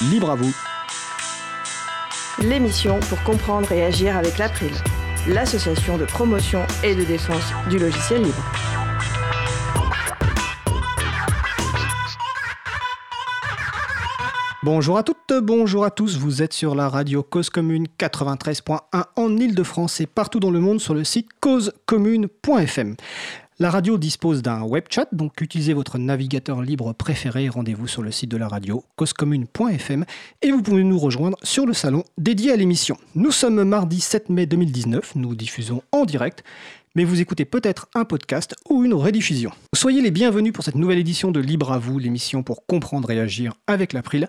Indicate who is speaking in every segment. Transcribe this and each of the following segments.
Speaker 1: libre à vous.
Speaker 2: L'émission pour comprendre et agir avec l'April, l'association de promotion et de défense du logiciel libre.
Speaker 1: Bonjour à toutes, bonjour à tous, vous êtes sur la radio Cause Commune 93.1 en Ile-de-France et partout dans le monde sur le site causecommune.fm. La radio dispose d'un web chat, donc utilisez votre navigateur libre préféré. Rendez-vous sur le site de la radio, causecommune.fm, et vous pouvez nous rejoindre sur le salon dédié à l'émission. Nous sommes mardi 7 mai 2019, nous diffusons en direct, mais vous écoutez peut-être un podcast ou une rediffusion. Soyez les bienvenus pour cette nouvelle édition de Libre à vous, l'émission pour comprendre et agir avec l'April,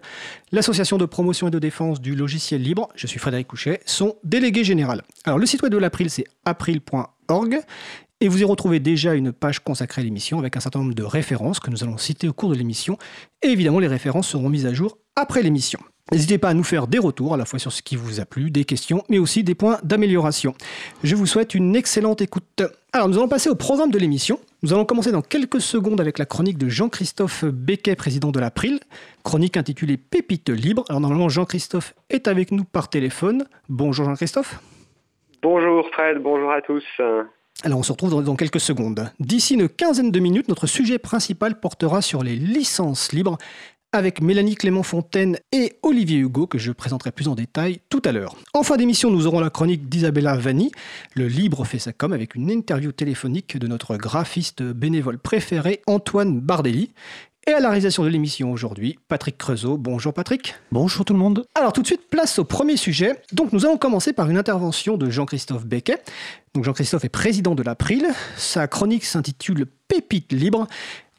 Speaker 1: l'association de promotion et de défense du logiciel libre. Je suis Frédéric Couchet, son délégué général. Alors le site web de l'April, c'est april.org et vous y retrouvez déjà une page consacrée à l'émission avec un certain nombre de références que nous allons citer au cours de l'émission. Et évidemment, les références seront mises à jour après l'émission. N'hésitez pas à nous faire des retours, à la fois sur ce qui vous a plu, des questions, mais aussi des points d'amélioration. Je vous souhaite une excellente écoute. Alors, nous allons passer au programme de l'émission. Nous allons commencer dans quelques secondes avec la chronique de Jean-Christophe Becquet, président de l'April, chronique intitulée Pépites libres. Alors, normalement, Jean-Christophe est avec nous par téléphone. Bonjour Jean-Christophe.
Speaker 3: Bonjour Fred, bonjour à tous.
Speaker 1: Alors on se retrouve dans, quelques secondes. D'ici une quinzaine de minutes, notre sujet principal portera sur les licences libres avec Mélanie Clément-Fontaine et Olivier Hugo, que je présenterai plus en détail tout à l'heure. En fin d'émission, nous aurons la chronique d'Isabella Vanni, le libre fait sa com, avec une interview téléphonique de notre graphiste bénévole préféré, Antoine Bardelli. Et à la réalisation de l'émission aujourd'hui, Patrick Creusot. Bonjour Patrick.
Speaker 4: Bonjour tout le monde.
Speaker 1: Alors tout de suite, place au premier sujet. Donc nous allons commencer par une intervention de Jean-Christophe Becquet. Donc Jean-Christophe est président de l'April. Sa chronique s'intitule Pépite libre.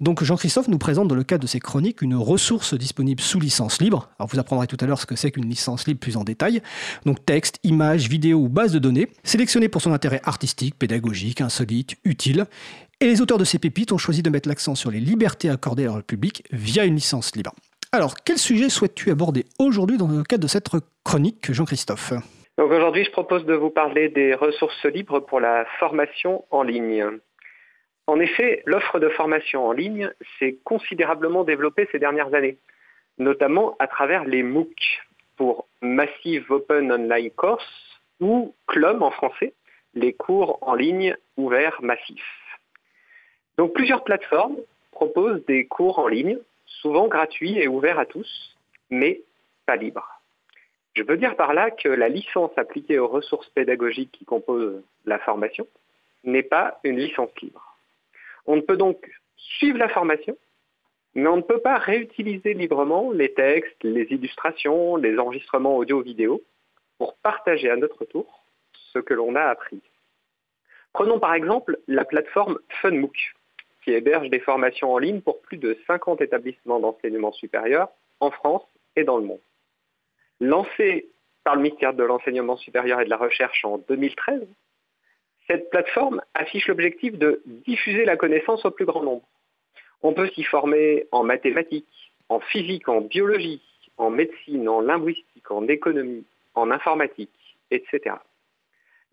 Speaker 1: Donc Jean-Christophe nous présente dans le cadre de ses chroniques une ressource disponible sous licence libre. Alors vous apprendrez tout à l'heure ce que c'est qu'une licence libre plus en détail. Donc texte, images, vidéos ou base de données, sélectionnées pour son intérêt artistique, pédagogique, insolite, utile. Et les auteurs de ces pépites ont choisi de mettre l'accent sur les libertés accordées à leur public via une licence libre. Alors, quel sujet souhaites-tu aborder aujourd'hui dans le cadre de cette chronique, Jean-Christophe?
Speaker 3: Donc aujourd'hui, je propose de vous parler des ressources libres pour la formation en ligne. En effet, l'offre de formation en ligne s'est considérablement développée ces dernières années, notamment à travers les MOOC pour Massive Open Online Course ou CLOM en français, les cours en ligne ouverts massifs. Donc plusieurs plateformes proposent des cours en ligne, souvent gratuits et ouverts à tous, mais pas libres. Je veux dire par là que la licence appliquée aux ressources pédagogiques qui composent la formation n'est pas une licence libre. On ne peut donc suivre la formation, mais on ne peut pas réutiliser librement les textes, les illustrations, les enregistrements audio-vidéo pour partager à notre tour ce que l'on a appris. Prenons par exemple la plateforme FunMOOC, qui héberge des formations en ligne pour plus de 50 établissements d'enseignement supérieur en France et dans le monde. Lancée par le ministère de l'Enseignement supérieur et de la Recherche en 2013, cette plateforme affiche l'objectif de diffuser la connaissance au plus grand nombre. On peut s'y former en mathématiques, en physique, en biologie, en médecine, en linguistique, en économie, en informatique, etc.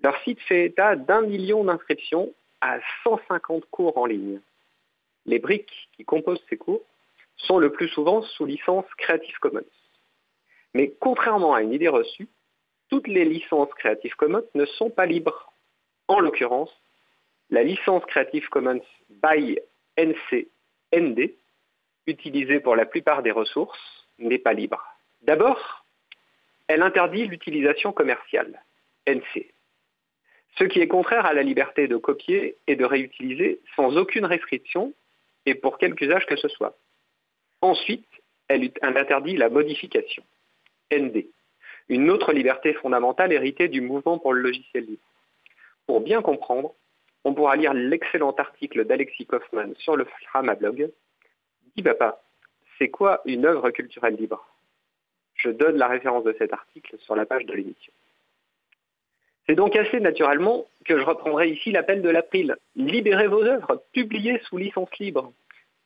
Speaker 3: Leur site fait état d'un million d'inscriptions à 150 cours en ligne. Les briques qui composent ces cours sont le plus souvent sous licence Creative Commons. Mais contrairement à une idée reçue, toutes les licences Creative Commons ne sont pas libres. En l'occurrence, la licence Creative Commons by NC ND, utilisée pour la plupart des ressources, n'est pas libre. D'abord, elle interdit l'utilisation commerciale, NC, ce qui est contraire à la liberté de copier et de réutiliser sans aucune restriction et pour quelque usage que ce soit. Ensuite, elle, interdit la modification, ND, une autre liberté fondamentale héritée du mouvement pour le logiciel libre. Pour bien comprendre, on pourra lire l'excellent article d'Alexis Kaufmann sur le Framablog. Dis papa, c'est quoi une œuvre culturelle libre? Je donne la référence de cet article sur la page de l'émission. C'est donc assez naturellement que je reprendrai ici l'appel de l'April. Libérez vos œuvres, publiées sous licence libre.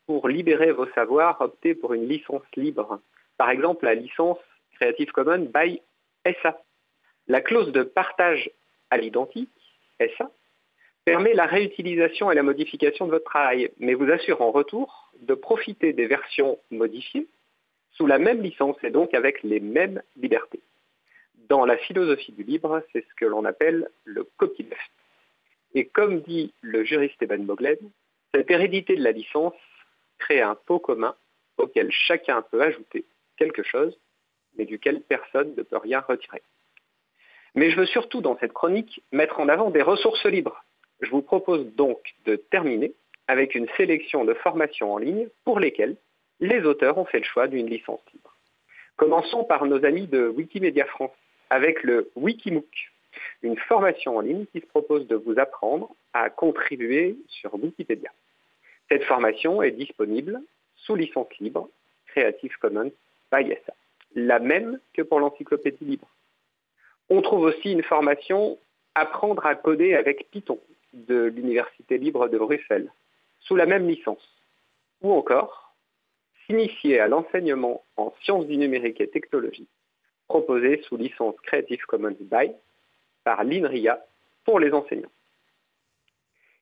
Speaker 3: Pour libérer vos savoirs, optez pour une licence libre. Par exemple, la licence Creative Commons by SA. La clause de partage à l'identique, SA, permet la réutilisation et la modification de votre travail, mais vous assure en retour de profiter des versions modifiées sous la même licence et donc avec les mêmes libertés. Dans la philosophie du libre, c'est ce que l'on appelle le copyleft. Et comme dit le juriste Evan Boglen, cette hérédité de la licence crée un pot commun auquel chacun peut ajouter quelque chose, mais duquel personne ne peut rien retirer. Mais je veux surtout dans cette chronique mettre en avant des ressources libres. Je vous propose donc de terminer avec une sélection de formations en ligne pour lesquelles les auteurs ont fait le choix d'une licence libre. Commençons par nos amis de Wikimedia France avec le Wikimook, une formation en ligne qui se propose de vous apprendre à contribuer sur Wikipédia. Cette formation est disponible sous licence libre Creative Commons by SA, la même que pour l'encyclopédie libre. On trouve aussi une formation Apprendre à coder avec Python de l'Université libre de Bruxelles, sous la même licence. Ou encore, s'initier à l'enseignement en sciences du numérique et technologie, proposé sous licence Creative Commons by par l'INRIA pour les enseignants.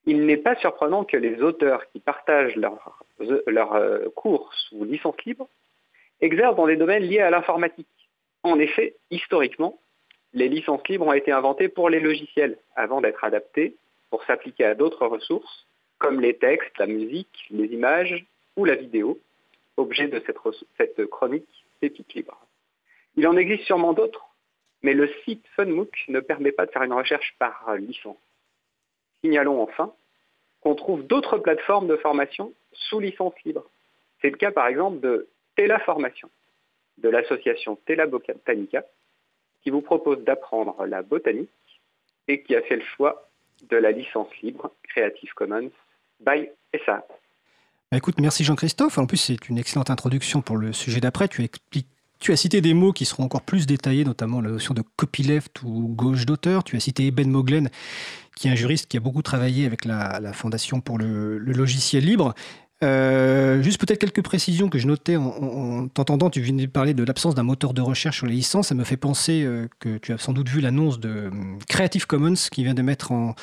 Speaker 3: Il n'est pas surprenant que les auteurs qui partagent leurs leur, euh, cours sous licence libre exercent dans des domaines liés à l'informatique. En effet, historiquement, les licences libres ont été inventées pour les logiciels avant d'être adaptées pour s'appliquer à d'autres ressources comme les textes, la musique, les images ou la vidéo, objet de cette, chronique Pépite libre. Il en existe sûrement d'autres, mais le site FunMOOC ne permet pas de faire une recherche par licence. Signalons enfin qu'on trouve d'autres plateformes de formation sous licence libre. C'est le cas par exemple de Tela Formation, de l'association Tela Botanica, qui vous propose d'apprendre la botanique et qui a fait le choix de la licence libre Creative Commons by SA.
Speaker 1: Bah, écoute, merci Jean-Christophe. En plus, c'est une excellente introduction pour le sujet d'après. Tu expliques tu as cité des mots qui seront encore plus détaillés, notamment la notion de copyleft ou gauche d'auteur. Tu as cité Ben Moglen, qui est un juriste qui a beaucoup travaillé avec la, Fondation pour le, logiciel libre. Euh, juste peut-être quelques précisions que je notais en, t'entendant. Tu venais de parler de l'absence d'un moteur de recherche sur les licences. Ça me fait penser euh, que tu as sans doute vu l'annonce de euh, Creative Commons qui vient de mettre en,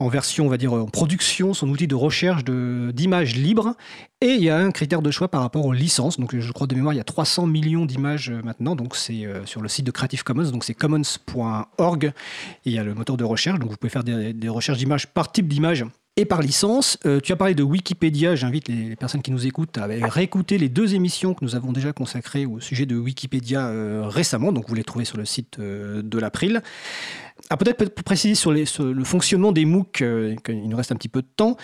Speaker 1: en version, on va dire, en production, son outil de recherche d'images libres. Et il y a un critère de choix par rapport aux licences. Donc, je crois de mémoire, il y a 300 millions d'images euh, maintenant. Donc, c'est euh, sur le site de Creative Commons. Donc, c'est commons.org. Il y a le moteur de recherche. Donc, vous pouvez faire des, des recherches d'images par type d'image et par licence. Euh, tu as parlé de Wikipédia, j'invite les personnes qui nous écoutent à réécouter les deux émissions que nous avons déjà consacrées au sujet de Wikipédia euh, récemment, donc vous les trouvez sur le site euh, de l'April. Ah, peut-être pour préciser sur, le fonctionnement des MOOC, il nous reste un petit peu de temps.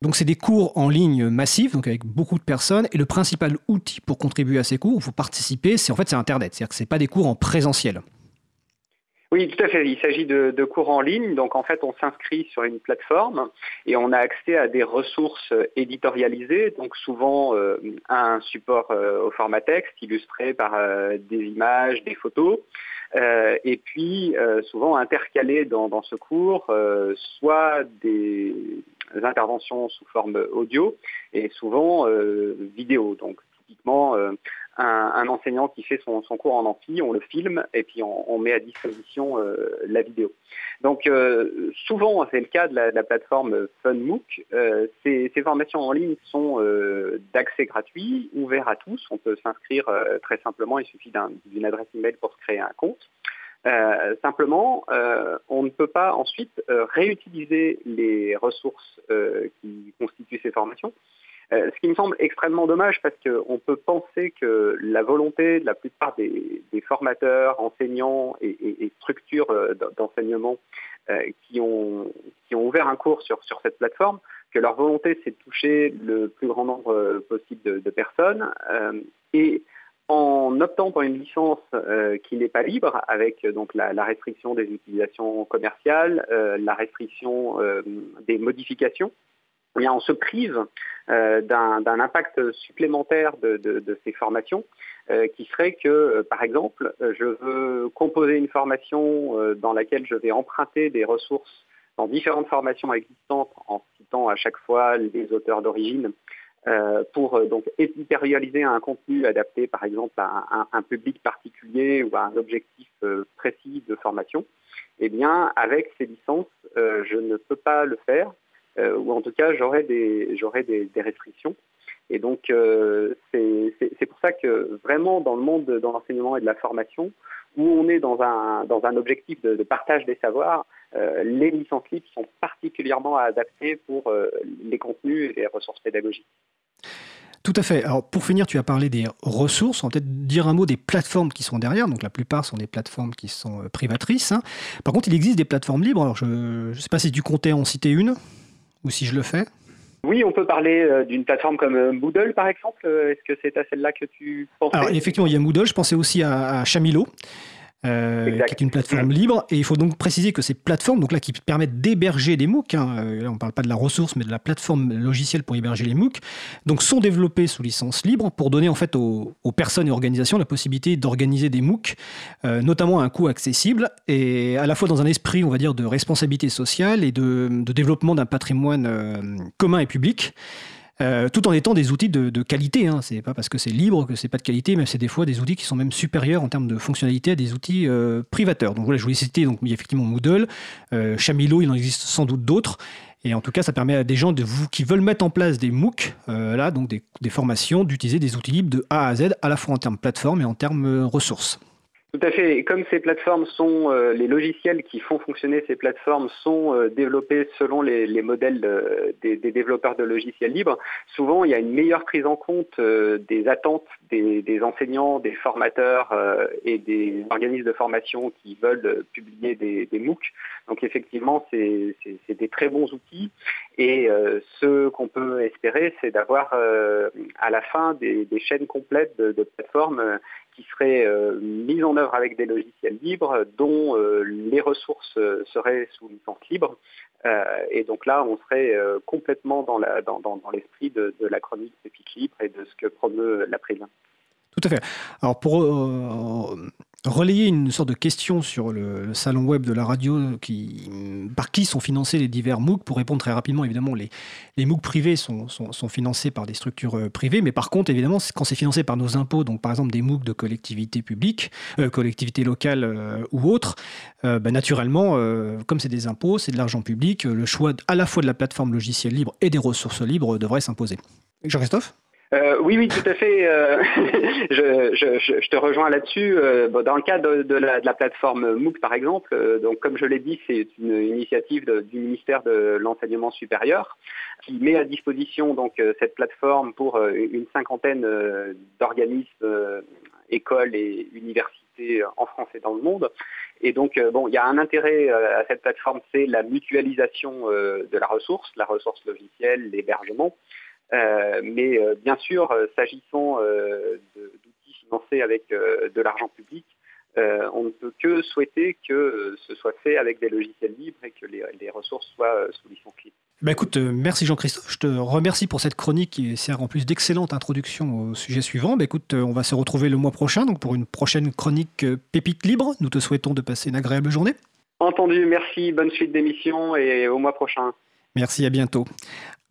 Speaker 1: Donc c'est des cours en ligne massifs, donc avec beaucoup de personnes, et le principal outil pour contribuer à ces cours, il faut participer, c'est en fait c'est Internet, c'est-à-dire que c'est pas des cours en présentiel.
Speaker 3: Oui, tout à fait. Il s'agit de, cours en ligne. Donc, en fait, on s'inscrit sur une plateforme et on a accès à des ressources éditorialisées, donc souvent euh, un support euh, au format texte illustré par euh, des images, des photos. et puis, souvent intercalé dans, ce cours, soit des interventions sous forme audio et souvent vidéo. Donc, typiquement, un, enseignant qui fait son, cours en amphi, on le filme et puis on, met à disposition euh, la vidéo. Donc euh, souvent, c'est le cas de la, plateforme FunMOOC, euh, ces, formations en ligne sont d'accès gratuit, ouverts à tous. On peut s'inscrire très simplement, il suffit d'une adresse email pour se créer un compte. simplement, on ne peut pas ensuite réutiliser les ressources qui constituent ces formations. Euh, ce qui me semble extrêmement dommage parce qu'on peut penser que la volonté de la plupart des, formateurs, enseignants et, structures euh, d'enseignement euh, qui, ont, ouvert un cours sur, cette plateforme, que leur volonté c'est de toucher le plus grand nombre possible de, personnes. et en optant pour une licence qui n'est pas libre, avec donc la, restriction des utilisations commerciales, la restriction des modifications, eh on se prive euh, d'un impact supplémentaire de, ces formations, euh, qui serait que, euh, par exemple, je veux composer une formation dans laquelle je vais emprunter des ressources dans différentes formations existantes en citant à chaque fois les auteurs d'origine pour donc éditorialiser un contenu adapté par exemple à un, un, public particulier ou à un objectif précis de formation, eh bien avec ces licences, je ne peux pas le faire euh, ou en tout cas j'aurais des, restrictions. Et donc, euh, c'est pour ça que vraiment dans le monde de l'enseignement et de la formation, où on est dans un, objectif de, partage des savoirs, euh, les licences libres sont particulièrement adaptées pour euh, les contenus et les ressources pédagogiques.
Speaker 1: Tout à fait. Alors pour finir, tu as parlé des ressources. On va peut-être dire un mot des plateformes qui sont derrière. Donc la plupart sont des plateformes qui sont privatrices. Hein. Par contre, il existe des plateformes libres. Alors je ne sais pas si tu comptais en citer une ou si je le fais.
Speaker 3: Oui, on peut parler euh, d'une plateforme comme euh, Moodle, par exemple. Euh, est-ce que c'est à celle-là que tu pensais?
Speaker 1: Alors, effectivement, il y a Moodle. Je pensais aussi à, à Chamilo. Euh, qui est une plateforme libre. Et il faut donc préciser que ces plateformes, donc là, qui permettent d'héberger des MOOC, hein, euh, on ne parle pas de la ressource, mais de la plateforme logicielle pour héberger les MOOC, donc sont développées sous licence libre pour donner en fait aux, personnes et organisations la possibilité d'organiser des MOOC, euh, notamment à un coût accessible et à la fois dans un esprit, on va dire, de responsabilité sociale et de, de développement d'un patrimoine commun et public. Euh, tout en étant des outils de, qualité. Hein. C'est pas parce que c'est libre que c'est pas de qualité, mais c'est des fois des outils qui sont même supérieurs en termes de fonctionnalité à des outils euh, privateurs. Donc voilà, je voulais citer donc effectivement Moodle, euh, Chamilo, il en existe sans doute d'autres. Et en tout cas, ça permet à des gens de vous, qui veulent mettre en place des MOOC, là, donc des, des formations, d'utiliser des outils libres de A à Z, à la fois en termes plateforme et en termes ressources.
Speaker 3: Tout à fait. Et comme ces plateformes sont, euh, les logiciels qui font fonctionner ces plateformes sont euh, développés selon les, modèles des, développeurs de logiciels libres, souvent il y a une meilleure prise en compte euh, des attentes des, enseignants, des formateurs et des organismes de formation qui veulent publier des, des MOOC. Donc effectivement, c'est des très bons outils. Et ce qu'on peut espérer, c'est d'avoir à la fin des, chaînes complètes de, de plateformes qui serait euh, mise en œuvre avec des logiciels libres dont euh, les ressources euh, seraient sous licence libre. et donc là, on serait complètement dans l'esprit de, de, la chronique Epic Libre et de ce que promeut l'April.
Speaker 1: Tout à fait. Alors pour relayer une sorte de question sur le, salon web de la radio par qui sont financés les divers MOOC. Pour répondre très rapidement, évidemment, les, les MOOC privés sont, sont, financés par des structures euh, privées, mais par contre, évidemment, quand c'est financé par nos impôts, donc par exemple des MOOC de collectivités publiques, euh, collectivités locales euh, ou autres, bah, naturellement, comme c'est des impôts, c'est de l'argent public, le choix à la fois de la plateforme logicielle libre et des ressources libres devrait s'imposer. Jean-Christophe?
Speaker 3: Euh, oui, oui, tout à fait. Euh, je, te rejoins là-dessus. Euh, dans le cas de, la, plateforme MOOC, par exemple, donc comme je l'ai dit, c'est une initiative du ministère de l'enseignement supérieur qui met à disposition donc cette plateforme pour une cinquantaine d'organismes, écoles et universités en France et dans le monde. Et donc, bon, il y a un intérêt à cette plateforme, c'est la mutualisation de la ressource, la ressource logicielle, l'hébergement. Euh, mais euh, bien sûr, euh, s'agissant d'outils financés avec de l'argent public, on ne peut que souhaiter que ce soit fait avec des logiciels libres et que les, ressources soient sous licence libre.
Speaker 1: Bah écoute, merci Jean-Christophe. Je te remercie pour cette chronique qui sert en plus d'excellente introduction au sujet suivant. Bah écoute, on va se retrouver le mois prochain donc pour une prochaine chronique Pépite libre. Nous te souhaitons de passer une agréable journée.
Speaker 3: Entendu, merci, bonne suite d'émission et au mois prochain.
Speaker 1: Merci, à bientôt.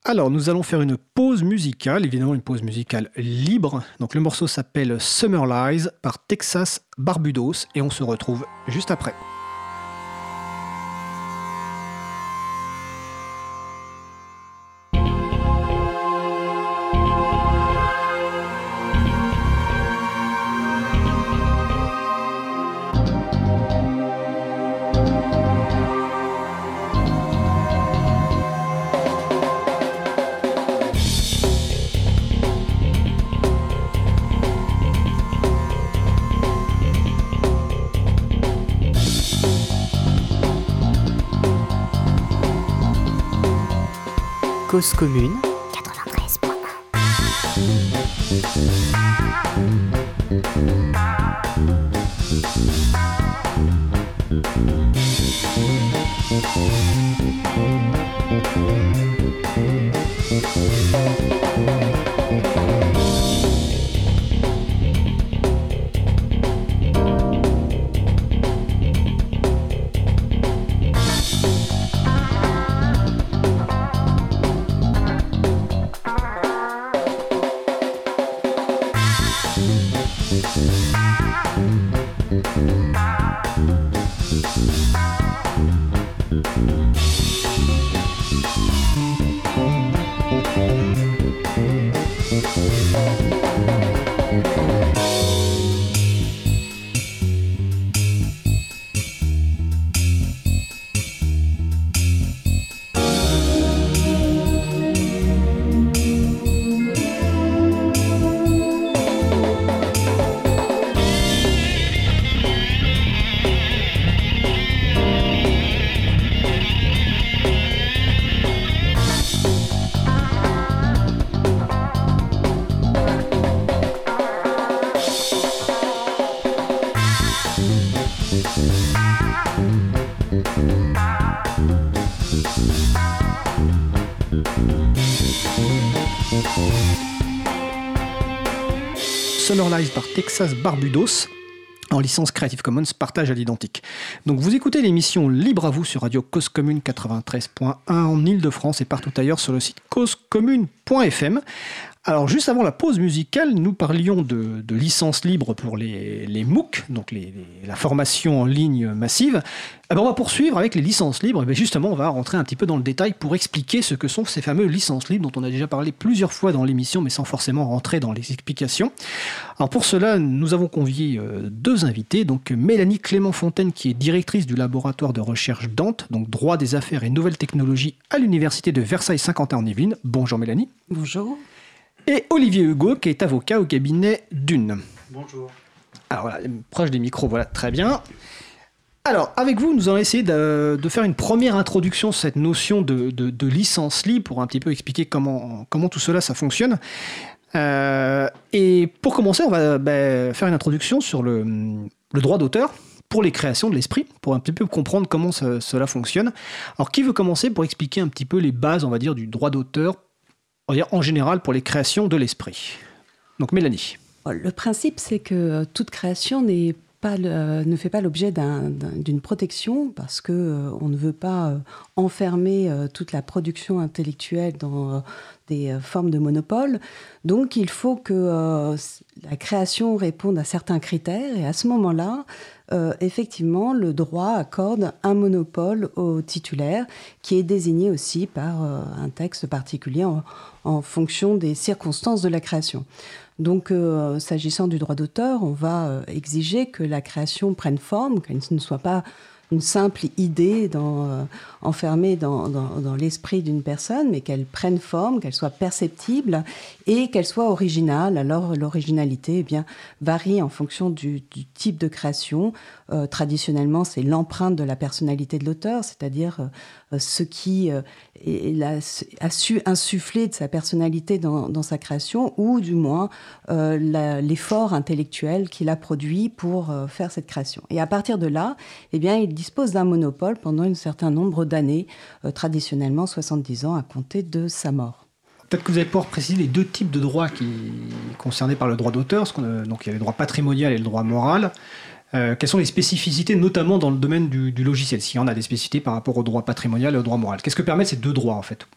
Speaker 1: Alors, nous allons faire une pause musicale, évidemment une pause musicale libre. Donc, le morceau s'appelle Summer Lies par Texas Barbudos et on se retrouve juste après.
Speaker 4: Cause commune
Speaker 1: Par Texas Barbudos en licence Creative Commons partage à l'identique. Donc vous écoutez l'émission Libre à vous sur Radio Cause Commune 93.1 en Ile-de-France et partout ailleurs sur le site causecommune.fm alors juste avant la pause musicale, nous parlions de, licences libres pour les, les MOOC, donc la formation en ligne massive. Eh ben, on va poursuivre avec les licences libres. Et justement, on va rentrer un petit peu dans le détail pour expliquer ce que sont ces fameuses licences libres dont on a déjà parlé plusieurs fois dans l'émission, mais sans forcément rentrer dans les explications. Alors pour cela, nous avons convié euh, deux invités. Donc Mélanie Clément-Fontaine, qui est directrice du laboratoire de recherche Dante, donc droit des affaires et nouvelles technologies à l'université de Versailles-Saint-Quentin en Yvelines. Bonjour Mélanie.
Speaker 5: Bonjour
Speaker 1: et Olivier Hugo, qui est avocat au cabinet Dune.
Speaker 6: Bonjour.
Speaker 1: Alors voilà, proche des micros, voilà, très bien. Alors, avec vous, nous allons essayer de, faire une première introduction sur cette notion de, licence libre pour un petit peu expliquer comment, comment tout cela ça fonctionne. Euh, et pour commencer, on va bah, faire une introduction sur le, droit d'auteur pour les créations de l'esprit, pour un petit peu comprendre comment cela fonctionne. Alors, qui veut commencer pour expliquer un petit peu les bases, on va dire, du droit d'auteur en général pour les créations de l'esprit. Donc Mélanie.
Speaker 5: Le principe, c'est que toute création n'est pas ne fait pas l'objet d'une protection parce que euh, on ne veut pas euh, enfermer euh, toute la production intellectuelle dans des formes de monopole. Donc il faut que la création réponde à certains critères et à ce moment-là, euh, effectivement, le droit accorde un monopole au titulaire qui est désigné aussi par euh, un texte particulier en, fonction des circonstances de la création. Donc, euh, s'agissant du droit d'auteur, on va exiger que la création prenne forme, qu'elle ne soit pas une simple idée euh, enfermée dans, l'esprit d'une personne, mais qu'elle prenne forme, qu'elle soit perceptible et qu'elle soit originale. Alors l'originalité eh bien, varie en fonction du, type de création. Euh, traditionnellement, c'est l'empreinte de la personnalité de l'auteur, c'est-à-dire euh, ce qui a, su insuffler de sa personnalité dans, sa création, ou du moins l'effort intellectuel qu'il a produit pour faire cette création. Et à partir de là, eh bien, il dispose d'un monopole pendant un certain nombre d'années, euh, traditionnellement 70 ans à compter de sa mort.
Speaker 1: Peut-être que vous allez pouvoir préciser les deux types de droits qui concernés par le droit d'auteur. Donc il y a le droit patrimonial et le droit moral. Euh, quelles sont les spécificités, notamment dans le domaine du, logiciel S'il y en a des spécificités par rapport au droit patrimonial et au droit moral? Qu'est-ce que permettent ces deux droits en fait?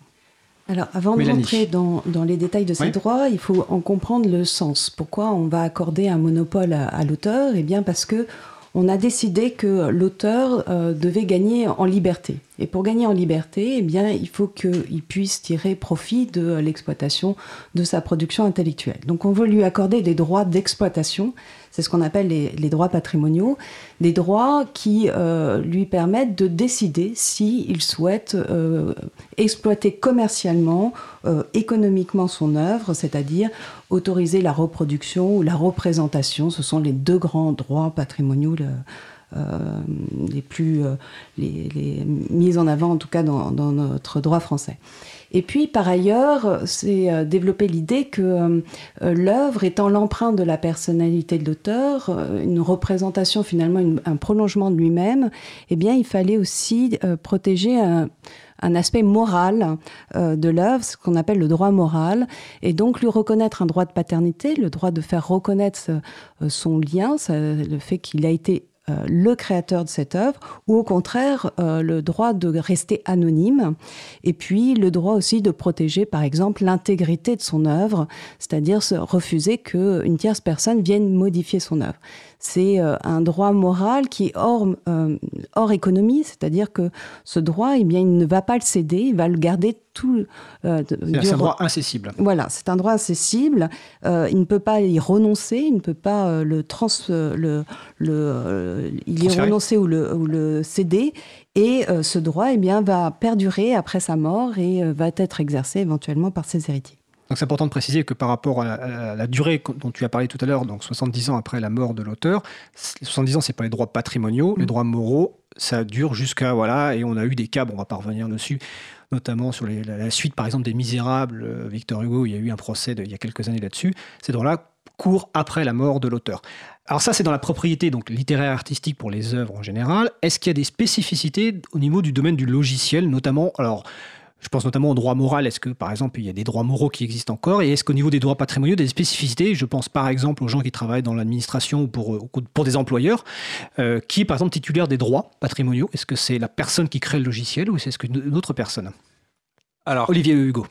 Speaker 5: Alors, avant de rentrer dans, les détails de ces droits, il faut en comprendre le sens. Pourquoi on va accorder un monopole à, à l'auteur? Eh bien, parce que on a décidé que l'auteur euh, devait gagner en liberté. Et pour gagner en liberté, eh bien, il faut qu'il puisse tirer profit de l'exploitation de sa production intellectuelle. Donc on veut lui accorder des droits d'exploitation c'est ce qu'on appelle les, droits patrimoniaux, des droits qui euh, lui permettent de décider s'il souhaite euh, exploiter commercialement, euh, économiquement son œuvre, c'est-à-dire autoriser la reproduction ou la représentation. Ce sont les deux grands droits patrimoniaux. les plus mis en avant en tout cas dans notre droit français. Et puis, par ailleurs, c'est euh, développer l'idée que euh, l'œuvre étant l'empreinte de la personnalité de l'auteur, euh, une représentation finalement, un prolongement de lui-même, eh bien, il fallait aussi protéger un, aspect moral de l'œuvre, ce qu'on appelle le droit moral, et donc lui reconnaître un droit de paternité, le droit de faire reconnaître son lien, le fait qu'il a été euh, le créateur de cette œuvre, ou au contraire euh, le droit de rester anonyme, et puis le droit aussi de protéger par exemple l'intégrité de son œuvre, c'est-à-dire refuser qu'une tierce personne vienne modifier son œuvre. C'est euh, un droit moral qui est hors, hors économie, c'est-à-dire que ce droit, eh bien, il ne va pas le céder, il va le garder tout.
Speaker 1: Euh, c'est un droit incessible.
Speaker 5: Voilà, c'est un droit incessible. Euh, il ne peut pas y renoncer, il ne peut pas le trans, le, le, il y renoncer ou le, ou le céder. Et ce droit, eh bien, va perdurer après sa mort et va être exercé éventuellement par ses héritiers.
Speaker 1: Donc c'est important de préciser que par rapport à la, durée dont tu as parlé tout à l'heure, donc 70 ans après la mort de l'auteur, 70 ans, c'est pas les droits patrimoniaux, les mm. droits moraux, ça dure jusqu'à voilà, et on a eu des cas, bon, on va pas revenir dessus, notamment sur la, suite par exemple des Misérables, euh, Victor Hugo, il y a eu un procès il y a quelques années là-dessus. Ces droits-là courent après la mort de l'auteur. Alors ça, c'est dans la propriété donc littéraire artistique pour les œuvres en général. Est-ce qu'il y a des spécificités au niveau du domaine du logiciel, notamment alors je pense notamment au droit moral. Est-ce que, par exemple, il y a des droits moraux qui existent encore Et est-ce qu'au niveau des droits patrimoniaux, il y a des spécificités Je pense par exemple aux gens qui travaillent dans l'administration ou pour, pour des employeurs, euh, qui est par exemple titulaire des droits patrimoniaux. Est-ce que c'est la personne qui crée le logiciel ou est-ce une autre personne? Alors, Olivier Hugo.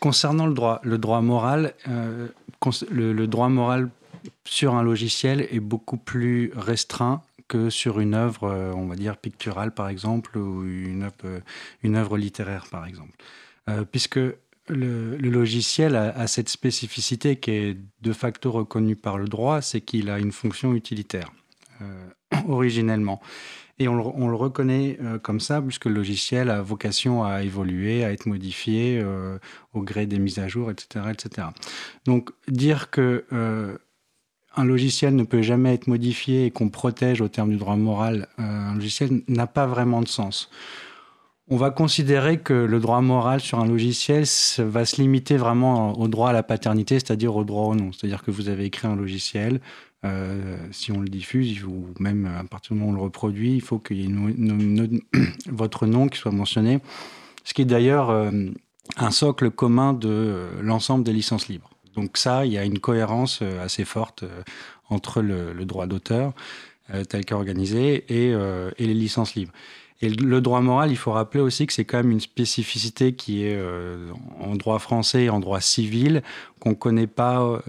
Speaker 6: Concernant le droit, le droit moral, euh, le droit moral sur un logiciel est beaucoup plus restreint que sur une œuvre, euh, on va dire, picturale, par exemple, ou une œuvre, euh, littéraire, par exemple. Euh, puisque le, logiciel a, cette spécificité qui est de facto reconnue par le droit, c'est qu'il a une fonction utilitaire, originellement. Et on le, reconnaît comme ça, puisque le logiciel a vocation à évoluer, à être modifié au gré des mises à jour, etc. etc. Donc dire que un logiciel ne peut jamais être modifié et qu'on protège au terme du droit moral, euh, un logiciel n'a pas vraiment de sens. On va considérer que le droit moral sur un logiciel va se limiter vraiment au droit à la paternité, c'est-à-dire au droit au nom. C'est-à-dire que vous avez écrit un logiciel, euh, si on le diffuse, ou même à partir du moment où on le reproduit, il faut qu'il y ait votre nom qui soit mentionné, ce qui est d'ailleurs euh, un socle commun de l'ensemble des licences libres. Donc ça, il y a une cohérence euh, assez forte euh, entre le, droit d'auteur euh, tel qu'organisé et, les licences libres. Et le droit moral, il faut rappeler aussi que c'est quand même une spécificité qui est en droit français et en droit civil qu'on connaît pas,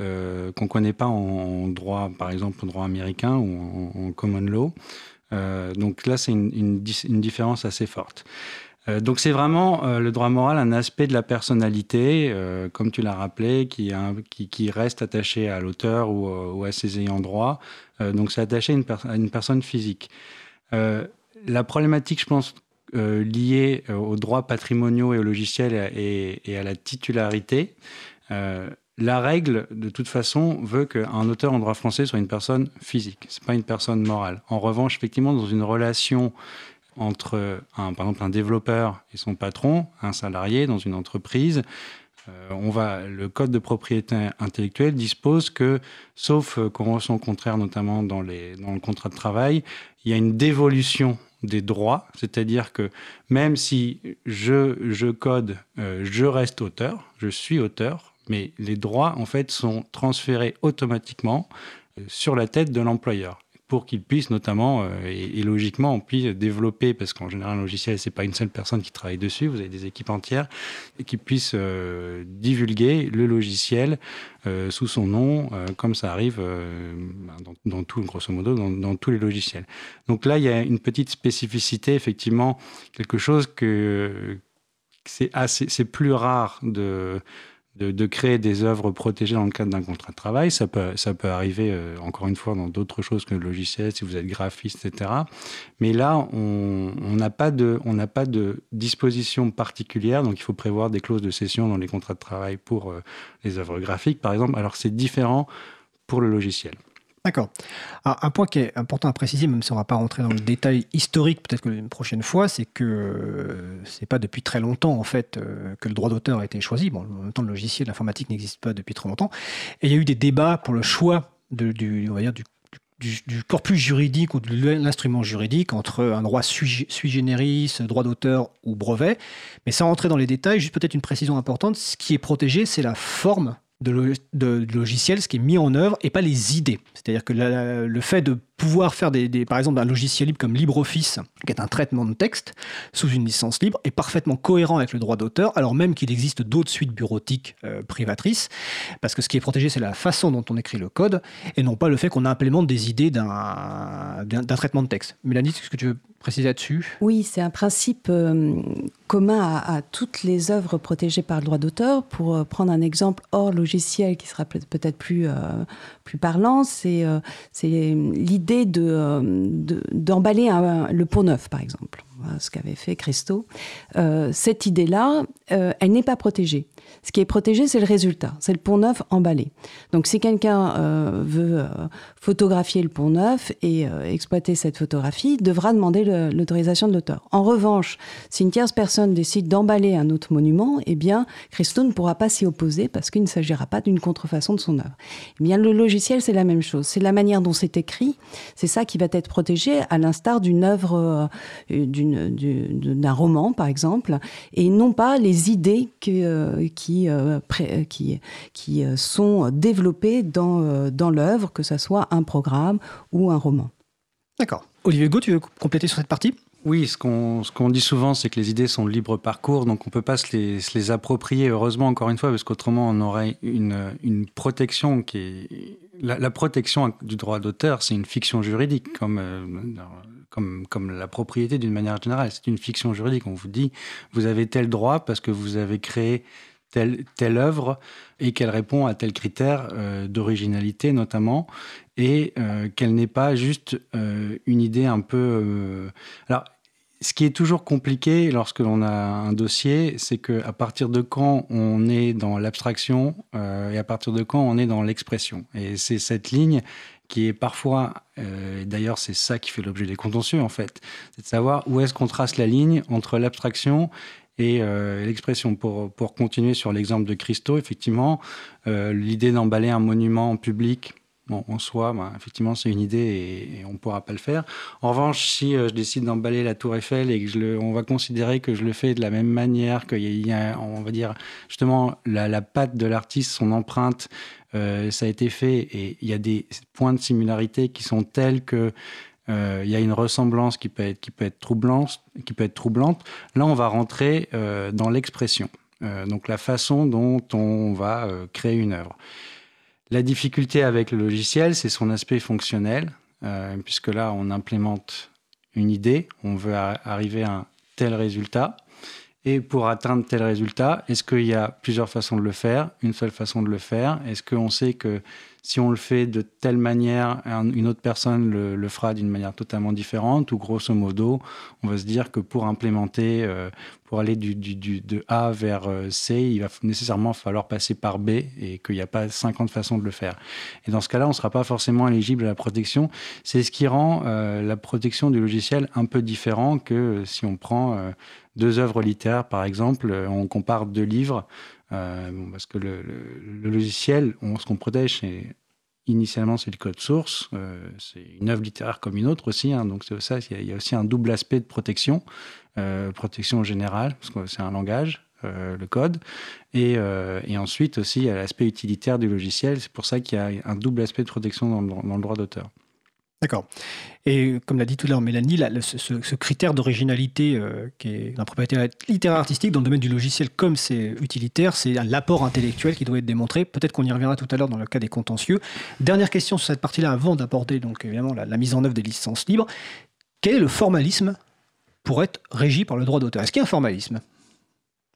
Speaker 6: qu'on connaît pas en, droit, par exemple, en droit américain ou en, common law. donc là, c'est une, différence assez forte. Euh, donc c'est vraiment euh, le droit moral un aspect de la personnalité, euh, comme tu l'as rappelé, qui, reste attaché à l'auteur ou, à ses ayants droit. donc c'est attaché à une, à une, personne physique. la problématique, je pense, liée aux droits patrimoniaux et aux logiciels et, et à la titularité, la règle, de toute façon, veut qu'un auteur en droit français soit une personne physique, ce n'est pas une personne morale. En revanche, effectivement, dans une relation entre, un, par exemple, un développeur et son patron, un salarié dans une entreprise. Euh, on va, le code de propriété intellectuelle dispose que, sauf euh, convention contraire, notamment dans, le contrat de travail, il y a une dévolution des droits, c'est-à-dire que même si je, code, euh, je reste auteur, je suis auteur, mais les droits, en fait, sont transférés automatiquement sur la tête de l'employeur pour qu'ils puissent notamment, euh, et, logiquement, on puisse développer, parce qu'en général, un logiciel, c'est pas une seule personne qui travaille dessus, vous avez des équipes entières, et qui puissent euh, divulguer le logiciel euh, sous son nom, comme ça arrive dans, dans, tout, grosso modo, dans, dans, tous les logiciels. Donc là, il y a une petite spécificité, effectivement, quelque chose que c'est c'est plus rare de de, créer des œuvres protégées dans le cadre d'un contrat de travail. Ça peut, ça peut arriver, euh, encore une fois, dans d'autres choses que le logiciel, si vous êtes graphiste, etc. Mais là, on n'a pas, de, on pas de disposition particulière, donc il faut prévoir des clauses de cession dans les contrats de travail pour euh, les œuvres graphiques, par exemple. Alors c'est différent pour le logiciel.
Speaker 1: D'accord. Un point qui est important à préciser, même si on ne va pas rentrer dans le détail historique, peut-être une prochaine fois, c'est que euh, c'est pas depuis très longtemps en fait euh, que le droit d'auteur a été choisi. Bon, en même temps, le logiciel, l'informatique n'existe pas depuis trop longtemps. Et il y a eu des débats pour le choix du, on va dire, du, corpus juridique ou de l'instrument juridique entre un droit sui, sui generis, droit d'auteur ou brevet. Mais sans rentrer dans les détails, juste peut-être une précision importante, ce qui est protégé, c'est la forme de, logiciel, ce qui est mis en œuvre, et pas les idées. C'est-à-dire que le fait de pouvoir faire des, par exemple un logiciel libre comme LibreOffice, qui est un traitement de texte sous une licence libre, est parfaitement cohérent avec le droit d'auteur, alors même qu'il existe d'autres suites bureautiques euh, privatrices, parce que ce qui est protégé, c'est la façon dont on écrit le code, et non pas le fait qu'on implémente des idées d'un traitement de texte. Mélanie, est-ce que tu veux préciser là-dessus?
Speaker 5: Oui, c'est un principe euh, commun à, toutes les œuvres protégées par le droit d'auteur. Pour euh, prendre un exemple hors logiciel qui sera peut-être plus, plus parlant, c'est l'idée d'emballer de, le pont neuf, par exemple. ce qu'avait fait Christo. Euh, cette idée-là, euh, elle n'est pas protégée. Ce qui est protégé, c'est le résultat, c'est le pont neuf emballé. Donc si quelqu'un euh, veut euh, photographier le pont neuf et euh, exploiter cette photographie, devra demander l'autorisation de l'auteur. En revanche, si une tierce personne décide d'emballer un autre monument, eh bien, Christo ne pourra pas s'y opposer parce qu'il ne s'agira pas d'une contrefaçon de son œuvre. Eh bien, le logiciel, c'est la même chose. C'est la manière dont c'est écrit, c'est ça qui va être protégé, à l'instar d'une œuvre, d'un roman, par exemple, et non pas les idées que, qui euh, qui, qui, euh, sont développés dans, euh, dans l'œuvre, que ce soit un programme ou un roman.
Speaker 1: D'accord. Olivier Hugo, tu veux compléter sur cette partie?
Speaker 6: Oui, ce qu'on ce dit souvent, c'est que les idées sont de libre parcours, donc on ne peut pas se les, se les, approprier, heureusement, encore une fois, parce qu'autrement, on aurait une, une protection qui est... La, protection du droit d'auteur, c'est une fiction juridique, comme, comme, comme la propriété d'une manière générale. C'est une fiction juridique. On vous dit, vous avez tel droit parce que vous avez créé telle, œuvre et qu'elle répond à tel critère euh, d'originalité notamment et euh, qu'elle n'est pas juste euh, une idée un peu... Alors, ce qui est toujours compliqué lorsque l'on a un dossier, c'est qu'à partir de quand on est dans l'abstraction et à partir de quand on est dans l'expression. Et c'est cette ligne qui est parfois, d'ailleurs c'est ça qui fait l'objet des contentieux en fait, c'est de savoir où est-ce qu'on trace la ligne entre l'abstraction et euh, l'expression, pour, pour continuer sur l'exemple de Christo, effectivement, euh, l'idée d'emballer un monument public, bon, en soi, bah, effectivement, c'est une idée et, on ne pourra pas le faire. En revanche, si euh, je décide d'emballer la Tour Eiffel et que je le, on va considérer que je le fais de la même manière, qu'il y, a, on va dire, justement, la patte de l'artiste, son empreinte, ça a été fait et il y a des points de similarité qui sont tels que euh, il y a une ressemblance qui peut être, troublante. Là, on va rentrer euh, dans l'expression, euh, donc la façon dont on va créer une œuvre. La difficulté avec le logiciel, c'est son aspect fonctionnel, puisque là, on implémente une idée, on veut arriver à un tel résultat. Et pour atteindre tel résultat, est-ce qu'il y a plusieurs façons de le faire, une seule façon de le faire? Est-ce qu'on sait que si on le fait de telle manière, une autre personne le, fera d'une manière totalement différente, ou grosso modo, on va se dire que pour implémenter, euh, pour aller du, de A vers euh, C, il va nécessairement falloir passer par B et qu'il n'y a pas 50 façons de le faire. Et dans ce cas-là, on ne sera pas forcément éligible à la protection. C'est ce qui rend euh, la protection du logiciel un peu différent que si on prend deux œuvres littéraires, par exemple, on compare deux livres. Euh, parce que le, logiciel, on, ce qu'on protège, c'est initialement c'est le code source, euh, c'est une œuvre littéraire comme une autre aussi, hein, donc c'est ça, il y, a aussi un double aspect de protection, euh, protection générale, parce que c'est un langage, le code, et, ensuite aussi il y a l'aspect utilitaire du logiciel, c'est pour ça qu'il y a un double aspect de protection dans le droit d'auteur.
Speaker 1: D'accord. Et comme l'a dit tout à l'heure Mélanie, ce, critère d'originalité euh, qui est la propriété littéraire artistique dans le domaine du logiciel comme c'est utilitaire, c'est l'apport intellectuel qui doit être démontré. Peut-être qu'on y reviendra tout à l'heure dans le cas des contentieux. Dernière question sur cette partie-là avant d'aborder donc évidemment la, mise en œuvre des licences libres. Quel est le formalisme pour être régi par le droit d'auteur Est-ce qu'il y a un formalisme?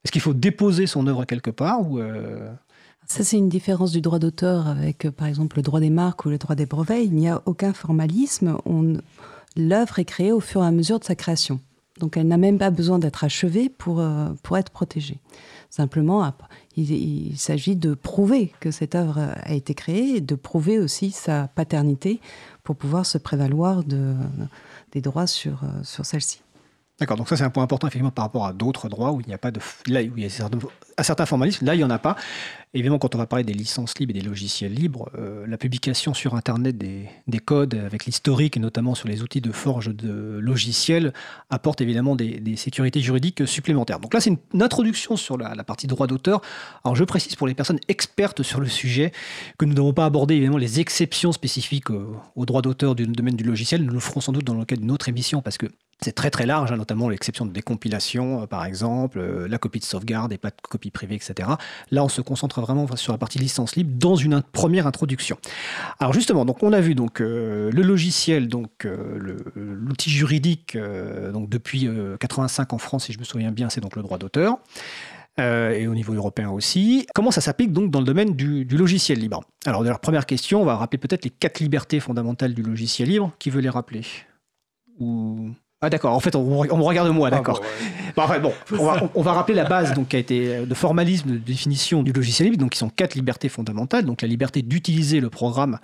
Speaker 1: Est-ce qu'il faut déposer son œuvre quelque part euh,
Speaker 5: ça, c'est une différence du droit d'auteur avec, euh, par exemple, le droit des marques ou le droit des brevets. Il n'y a aucun formalisme. L'œuvre est créée au fur et à mesure de sa création. Donc, elle n'a même pas besoin d'être achevée pour, euh, pour être protégée. Simplement, il, s'agit de prouver que cette œuvre a été créée et de prouver aussi sa paternité pour pouvoir se prévaloir de, des droits sur, sur celle-ci.
Speaker 1: D'accord, donc ça c'est un point important effectivement par rapport à d'autres droits où il n'y a pas de là où il y a à certains formalismes. Là, il n'y en a pas. Évidemment, quand on va parler des licences libres et des logiciels libres, euh, la publication sur Internet des, codes avec l'historique et notamment sur les outils de forge de logiciels apporte évidemment des, sécurités juridiques supplémentaires. Donc là, c'est une, introduction sur la, partie droit d'auteur. Alors je précise pour les personnes expertes sur le sujet que nous n'avons pas abordé évidemment les exceptions spécifiques au droit d'auteur du domaine du logiciel. Nous le ferons sans doute dans le cadre d'une autre émission parce que c'est très très large, hein, notamment l'exception de décompilation, euh, par exemple, euh, la copie de sauvegarde et pas de copie privée, etc. Là, on se concentre vraiment sur la partie licence libre dans une première introduction. Alors justement, donc on a vu donc euh, le logiciel, donc l'outil juridique, donc depuis 85 en France, si je me souviens bien, c'est donc le droit d'auteur. et au niveau européen aussi. Comment ça s'applique donc dans le domaine du, logiciel libre? Alors, la première question, on va rappeler peut-être les quatre libertés fondamentales du logiciel libre. Qui veut les rappeler? Ou ah d'accord, en fait on, me regarde moi, ah, d'accord. bon, on, va, rappeler la base donc, qui a été euh, de formalisme de définition du logiciel libre, donc qui sont quatre libertés fondamentales, donc la liberté d'utiliser le programme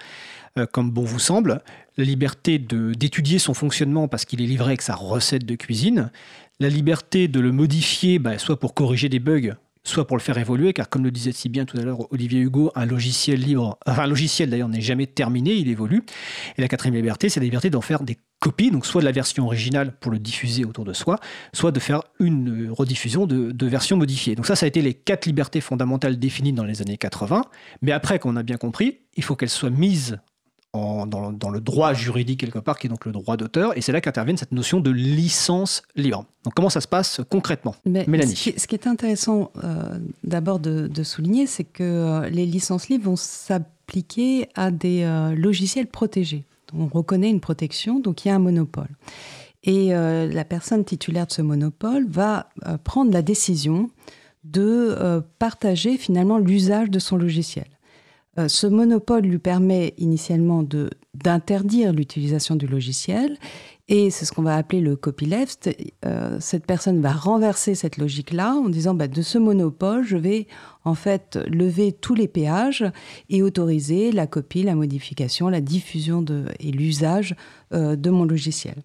Speaker 1: euh, comme bon vous semble, la liberté d'étudier son fonctionnement parce qu'il est livré avec sa recette de cuisine, la liberté de le modifier bah, soit pour corriger des bugs, soit pour le faire évoluer, car comme le disait si bien tout à l'heure Olivier Hugo, un logiciel libre, enfin un logiciel d'ailleurs n'est jamais terminé, il évolue. Et la quatrième liberté, c'est la liberté d'en faire des copies, donc soit de la version originale pour le diffuser autour de soi, soit de faire une rediffusion de, de versions modifiées. Donc ça, ça a été les quatre libertés fondamentales définies dans les années 80. Mais après qu'on a bien compris, il faut qu'elles soient mises dans, le droit juridique quelque part, qui est donc le droit d'auteur, et c'est là qu'intervient cette notion de licence libre. Donc comment ça se passe concrètement? Mélanie
Speaker 5: ce qui, est intéressant euh, d'abord de, souligner, c'est que euh, les licences libres vont s'appliquer à des euh, logiciels protégés. On reconnaît une protection, donc il y a un monopole. Et la personne titulaire de ce monopole va prendre la décision de partager finalement l'usage de son logiciel. Euh, ce monopole lui permet initialement d'interdire l'utilisation du logiciel et c'est ce qu'on va appeler le copyleft. Euh, cette personne va renverser cette logique-là en disant bah, de ce monopole, je vais en fait lever tous les péages et autoriser la copie, la modification, la diffusion et l'usage euh, de mon logiciel.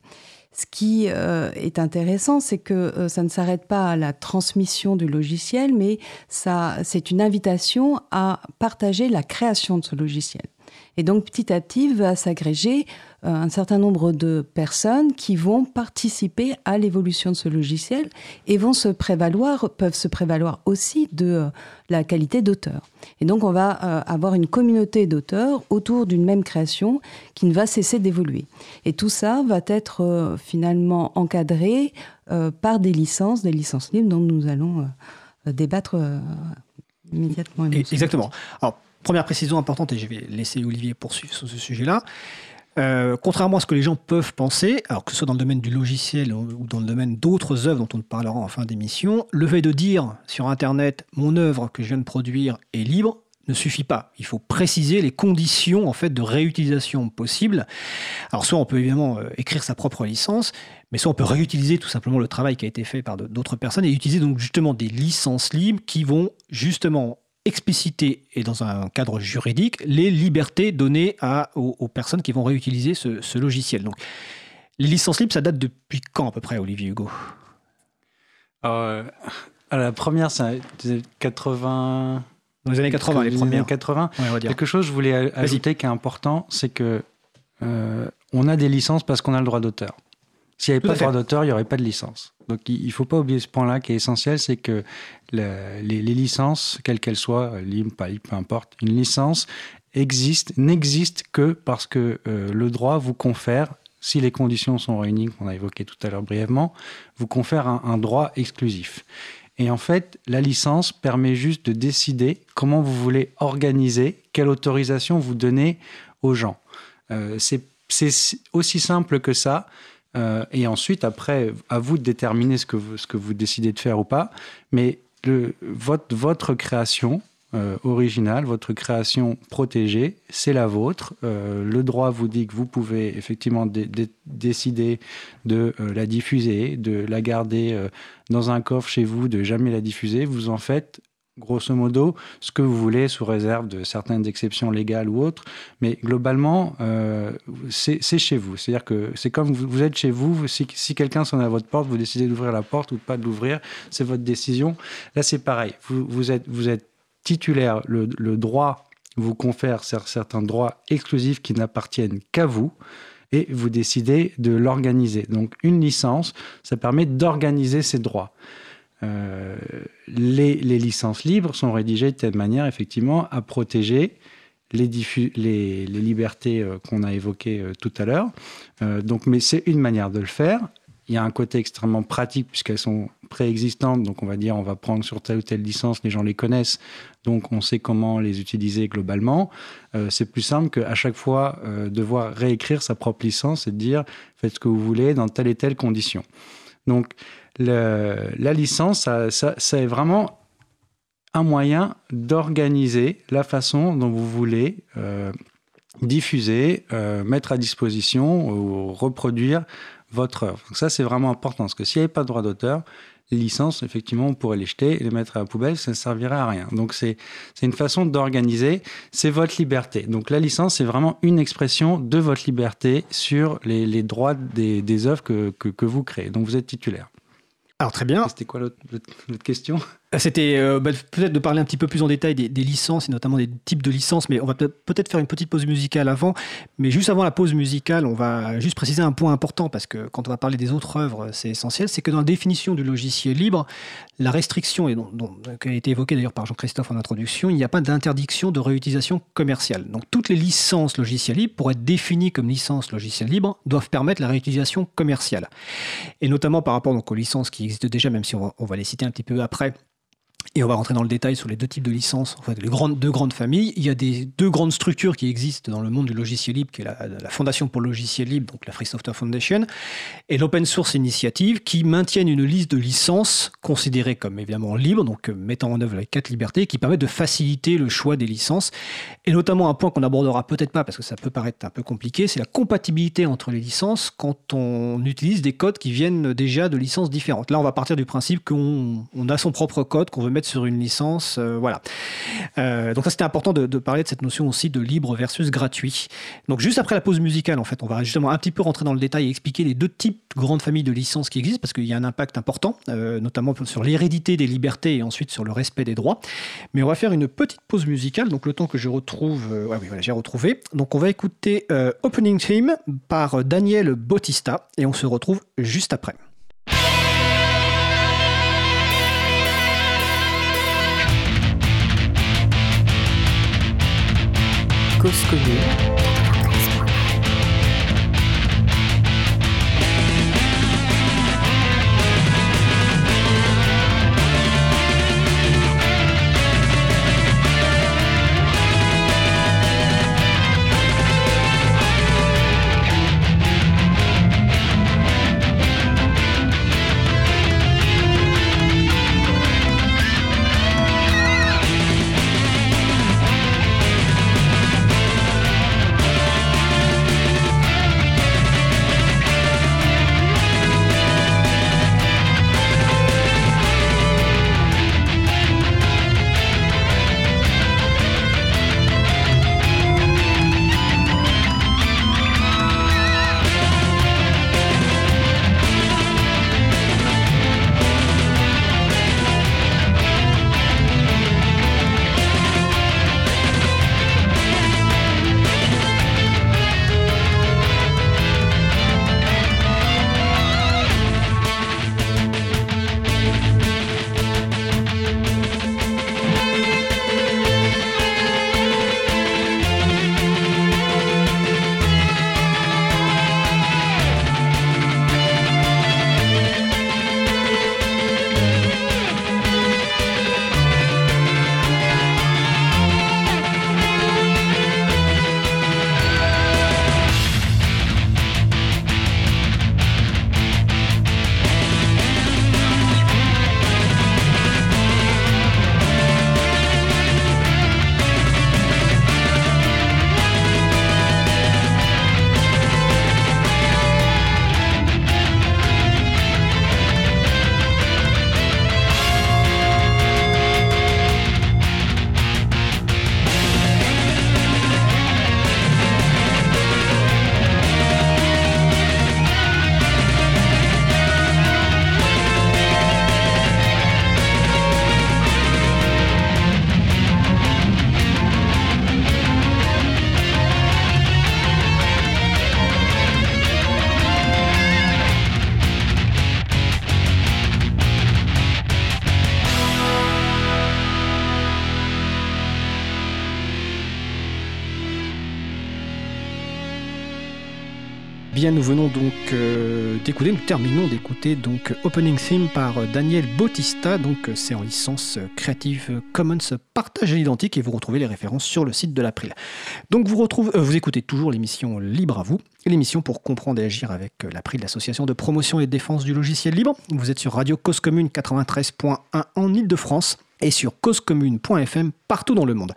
Speaker 5: Ce qui euh, est intéressant, c'est que euh, ça ne s'arrête pas à la transmission du logiciel, mais ça, c'est une invitation à partager la création de ce logiciel. Et donc petit à petit va s'agréger euh, un certain nombre de personnes qui vont participer à l'évolution de ce logiciel et vont se prévaloir, peuvent se prévaloir aussi de euh, la qualité d'auteur. Et donc on va euh, avoir une communauté d'auteurs autour d'une même création qui ne va cesser d'évoluer. Et tout ça va être finalement encadré par des licences, des licences libres dont nous allons débattre immédiatement.
Speaker 1: Exactement. Alors, Première précision importante, et je vais laisser Olivier poursuivre sur ce sujet-là. Euh, contrairement à ce que les gens peuvent penser, alors que ce soit dans le domaine du logiciel ou dans le domaine d'autres œuvres dont on parlera en fin d'émission, le fait de dire sur Internet mon œuvre que je viens de produire est libre ne suffit pas. Il faut préciser les conditions en fait de réutilisation possibles. Alors soit on peut évidemment euh, écrire sa propre licence, mais soit on peut réutiliser tout simplement le travail qui a été fait par d'autres personnes et utiliser donc justement des licences libres qui vont justement expliciter et dans un cadre juridique les libertés données à, aux, personnes qui vont réutiliser ce, logiciel. Donc, les licences libres, ça date depuis quand à peu près, Olivier Hugo?
Speaker 6: Euh, La première, c'est 80.
Speaker 1: Dans les années 80, les premières.
Speaker 6: 80. Quelque chose que je voulais ajouter qui est important, c'est que euh, on a des licences parce qu'on a le droit d'auteur. S'il n'y avait pas de droit d'auteur, il n'y aurait pas de licence. Donc il ne faut pas oublier ce point-là qui est essentiel, c'est que les, licences, quelles qu'elles soient, libres, pas libres, peu importe, une licence existe, n'existe que parce que euh, le droit vous confère, si les conditions sont réunies, qu'on a évoqué tout à l'heure brièvement, vous confère un, droit exclusif. Et en fait, la licence permet juste de décider comment vous voulez organiser, quelle autorisation vous donnez aux gens. Euh, c'est aussi simple que ça. Euh, et ensuite, après, à vous de déterminer ce que vous, ce que vous décidez de faire ou pas. Mais votre création euh, originale, votre création protégée, c'est la vôtre. Euh, le droit vous dit que vous pouvez effectivement décider de la diffuser, de la garder dans un coffre chez vous, de jamais la diffuser. Vous en faites grosso modo, ce que vous voulez sous réserve de certaines exceptions légales ou autres. Mais globalement, euh, c'est chez vous. C'est-à-dire que c'est comme vous, êtes chez vous. Si, quelqu'un sonne à votre porte, vous décidez d'ouvrir la porte ou pas de l'ouvrir, c'est votre décision. Là, c'est pareil. Vous, êtes, titulaire. Le droit vous confère certains droits exclusifs qui n'appartiennent qu'à vous et vous décidez de l'organiser. Donc une licence, ça permet d'organiser ces droits. Euh, les, licences libres sont rédigées de telle manière, effectivement, à protéger les, libertés euh, qu'on a évoquées euh, tout à l'heure. donc, mais c'est une manière de le faire. Il y a un côté extrêmement pratique puisqu'elles sont préexistantes. Donc, on va dire, on va prendre sur telle ou telle licence, les gens les connaissent, donc on sait comment les utiliser globalement. c'est plus simple qu'à chaque fois devoir réécrire sa propre licence et de dire faites ce que vous voulez dans telle et telle condition. Donc, la licence, ça, est vraiment un moyen d'organiser la façon dont vous voulez euh, diffuser, euh, mettre à disposition ou reproduire votre œuvre. Donc ça, c'est vraiment important, parce que s'il n'y avait pas de droit d'auteur, les licences, effectivement, on pourrait les jeter et les mettre à la poubelle, ça ne servirait à rien. Donc c'est une façon d'organiser, c'est votre liberté. Donc la licence, c'est vraiment une expression de votre liberté sur les, droits des, des œuvres que, que vous créez. Donc vous êtes titulaire.
Speaker 1: Alors très bien.
Speaker 6: C'était quoi l'autre question?
Speaker 1: C'était euh, bah, peut-être de parler un petit peu plus en détail des, licences et notamment des types de licences, mais on va peut-être faire une petite pause musicale avant. Mais juste avant la pause musicale, on va juste préciser un point important parce que quand on va parler des autres œuvres, c'est essentiel, c'est que dans la définition du logiciel libre, la restriction, et dont, qui a été évoquée d'ailleurs par Jean-Christophe en introduction, il n'y a pas d'interdiction de réutilisation commerciale. Donc toutes les licences logiciel libre, pour être définies comme licences logiciel libre, doivent permettre la réutilisation commerciale. Et notamment par rapport donc, aux licences qui existent déjà, même si on va les citer un petit peu après et on va rentrer dans le détail sur les deux types de licences, en les deux grandes familles. Il y a deux grandes structures qui existent dans le monde du logiciel libre, qui est la, Fondation pour le logiciel libre, donc la Free Software Foundation, et l'Open Source Initiative, qui maintiennent une liste de licences considérées comme évidemment libres, donc euh, mettant en œuvre les quatre libertés, qui permettent de faciliter le choix des licences. Et notamment un point qu'on n'abordera peut-être pas, parce que ça peut paraître un peu compliqué, c'est la compatibilité entre les licences quand on utilise des codes qui viennent déjà de licences différentes. Là, on va partir du principe qu'on a son propre code qu'on veut mettre sur une licence. Euh, voilà. Euh, donc ça, c'était important de, parler de cette notion aussi de libre versus gratuit. Donc juste après la pause musicale, en fait, on va justement un petit peu rentrer dans le détail et expliquer les deux types de grandes familles de licences qui existent, parce qu'il y a un impact important, euh, notamment sur l'hérédité des libertés et ensuite sur le respect des droits. Mais on va faire une petite pause musicale, donc le temps que je retrouve... oui, voilà, j'ai retrouvé. Donc on va écouter Opening Theme par Daniel Bautista, et on se retrouve juste après.
Speaker 4: Cause commune
Speaker 1: Nous venons donc euh, d'écouter, nous terminons d'écouter donc Opening Theme par Daniel Bautista. Donc euh, c'est en licence Creative Commons partage identique et vous retrouvez les références sur le site de l'April. Donc vous, retrouvez, euh, vous écoutez toujours l'émission Libre à vous, l'émission pour comprendre et agir avec l'April, l'association de promotion et défense du logiciel libre. Vous êtes sur Radio Cause Commune 93.1 en Ile-de-France et sur causecommune.fm partout dans le monde.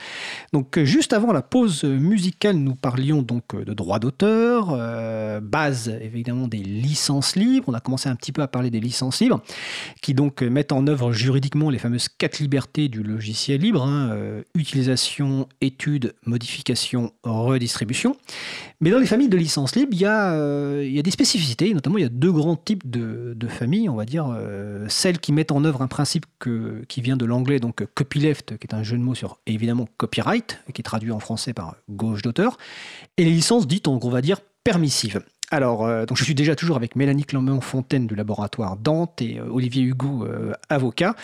Speaker 1: Donc euh, juste avant la pause musicale, nous parlions donc euh, de droits d'auteur, euh, base évidemment des licences libres. On a commencé un petit peu à parler des licences libres, qui donc mettent en œuvre juridiquement les fameuses quatre libertés du logiciel libre hein, utilisation, étude, modification, redistribution. Mais dans les familles de licences libres, il y a, a des spécificités. Notamment, il y a deux grands types de, familles, on va dire celles qui mettent en œuvre un principe qui vient de l'anglais donc copyleft, qui est un jeu de mots sur évidemment copyright, qui est traduit en français par gauche d'auteur, et les licences dites, on va dire, permissives. Alors, euh, donc je suis déjà toujours avec Mélanie Clermont-Fontaine du laboratoire Dante et euh, Olivier Hugo, euh, avocat.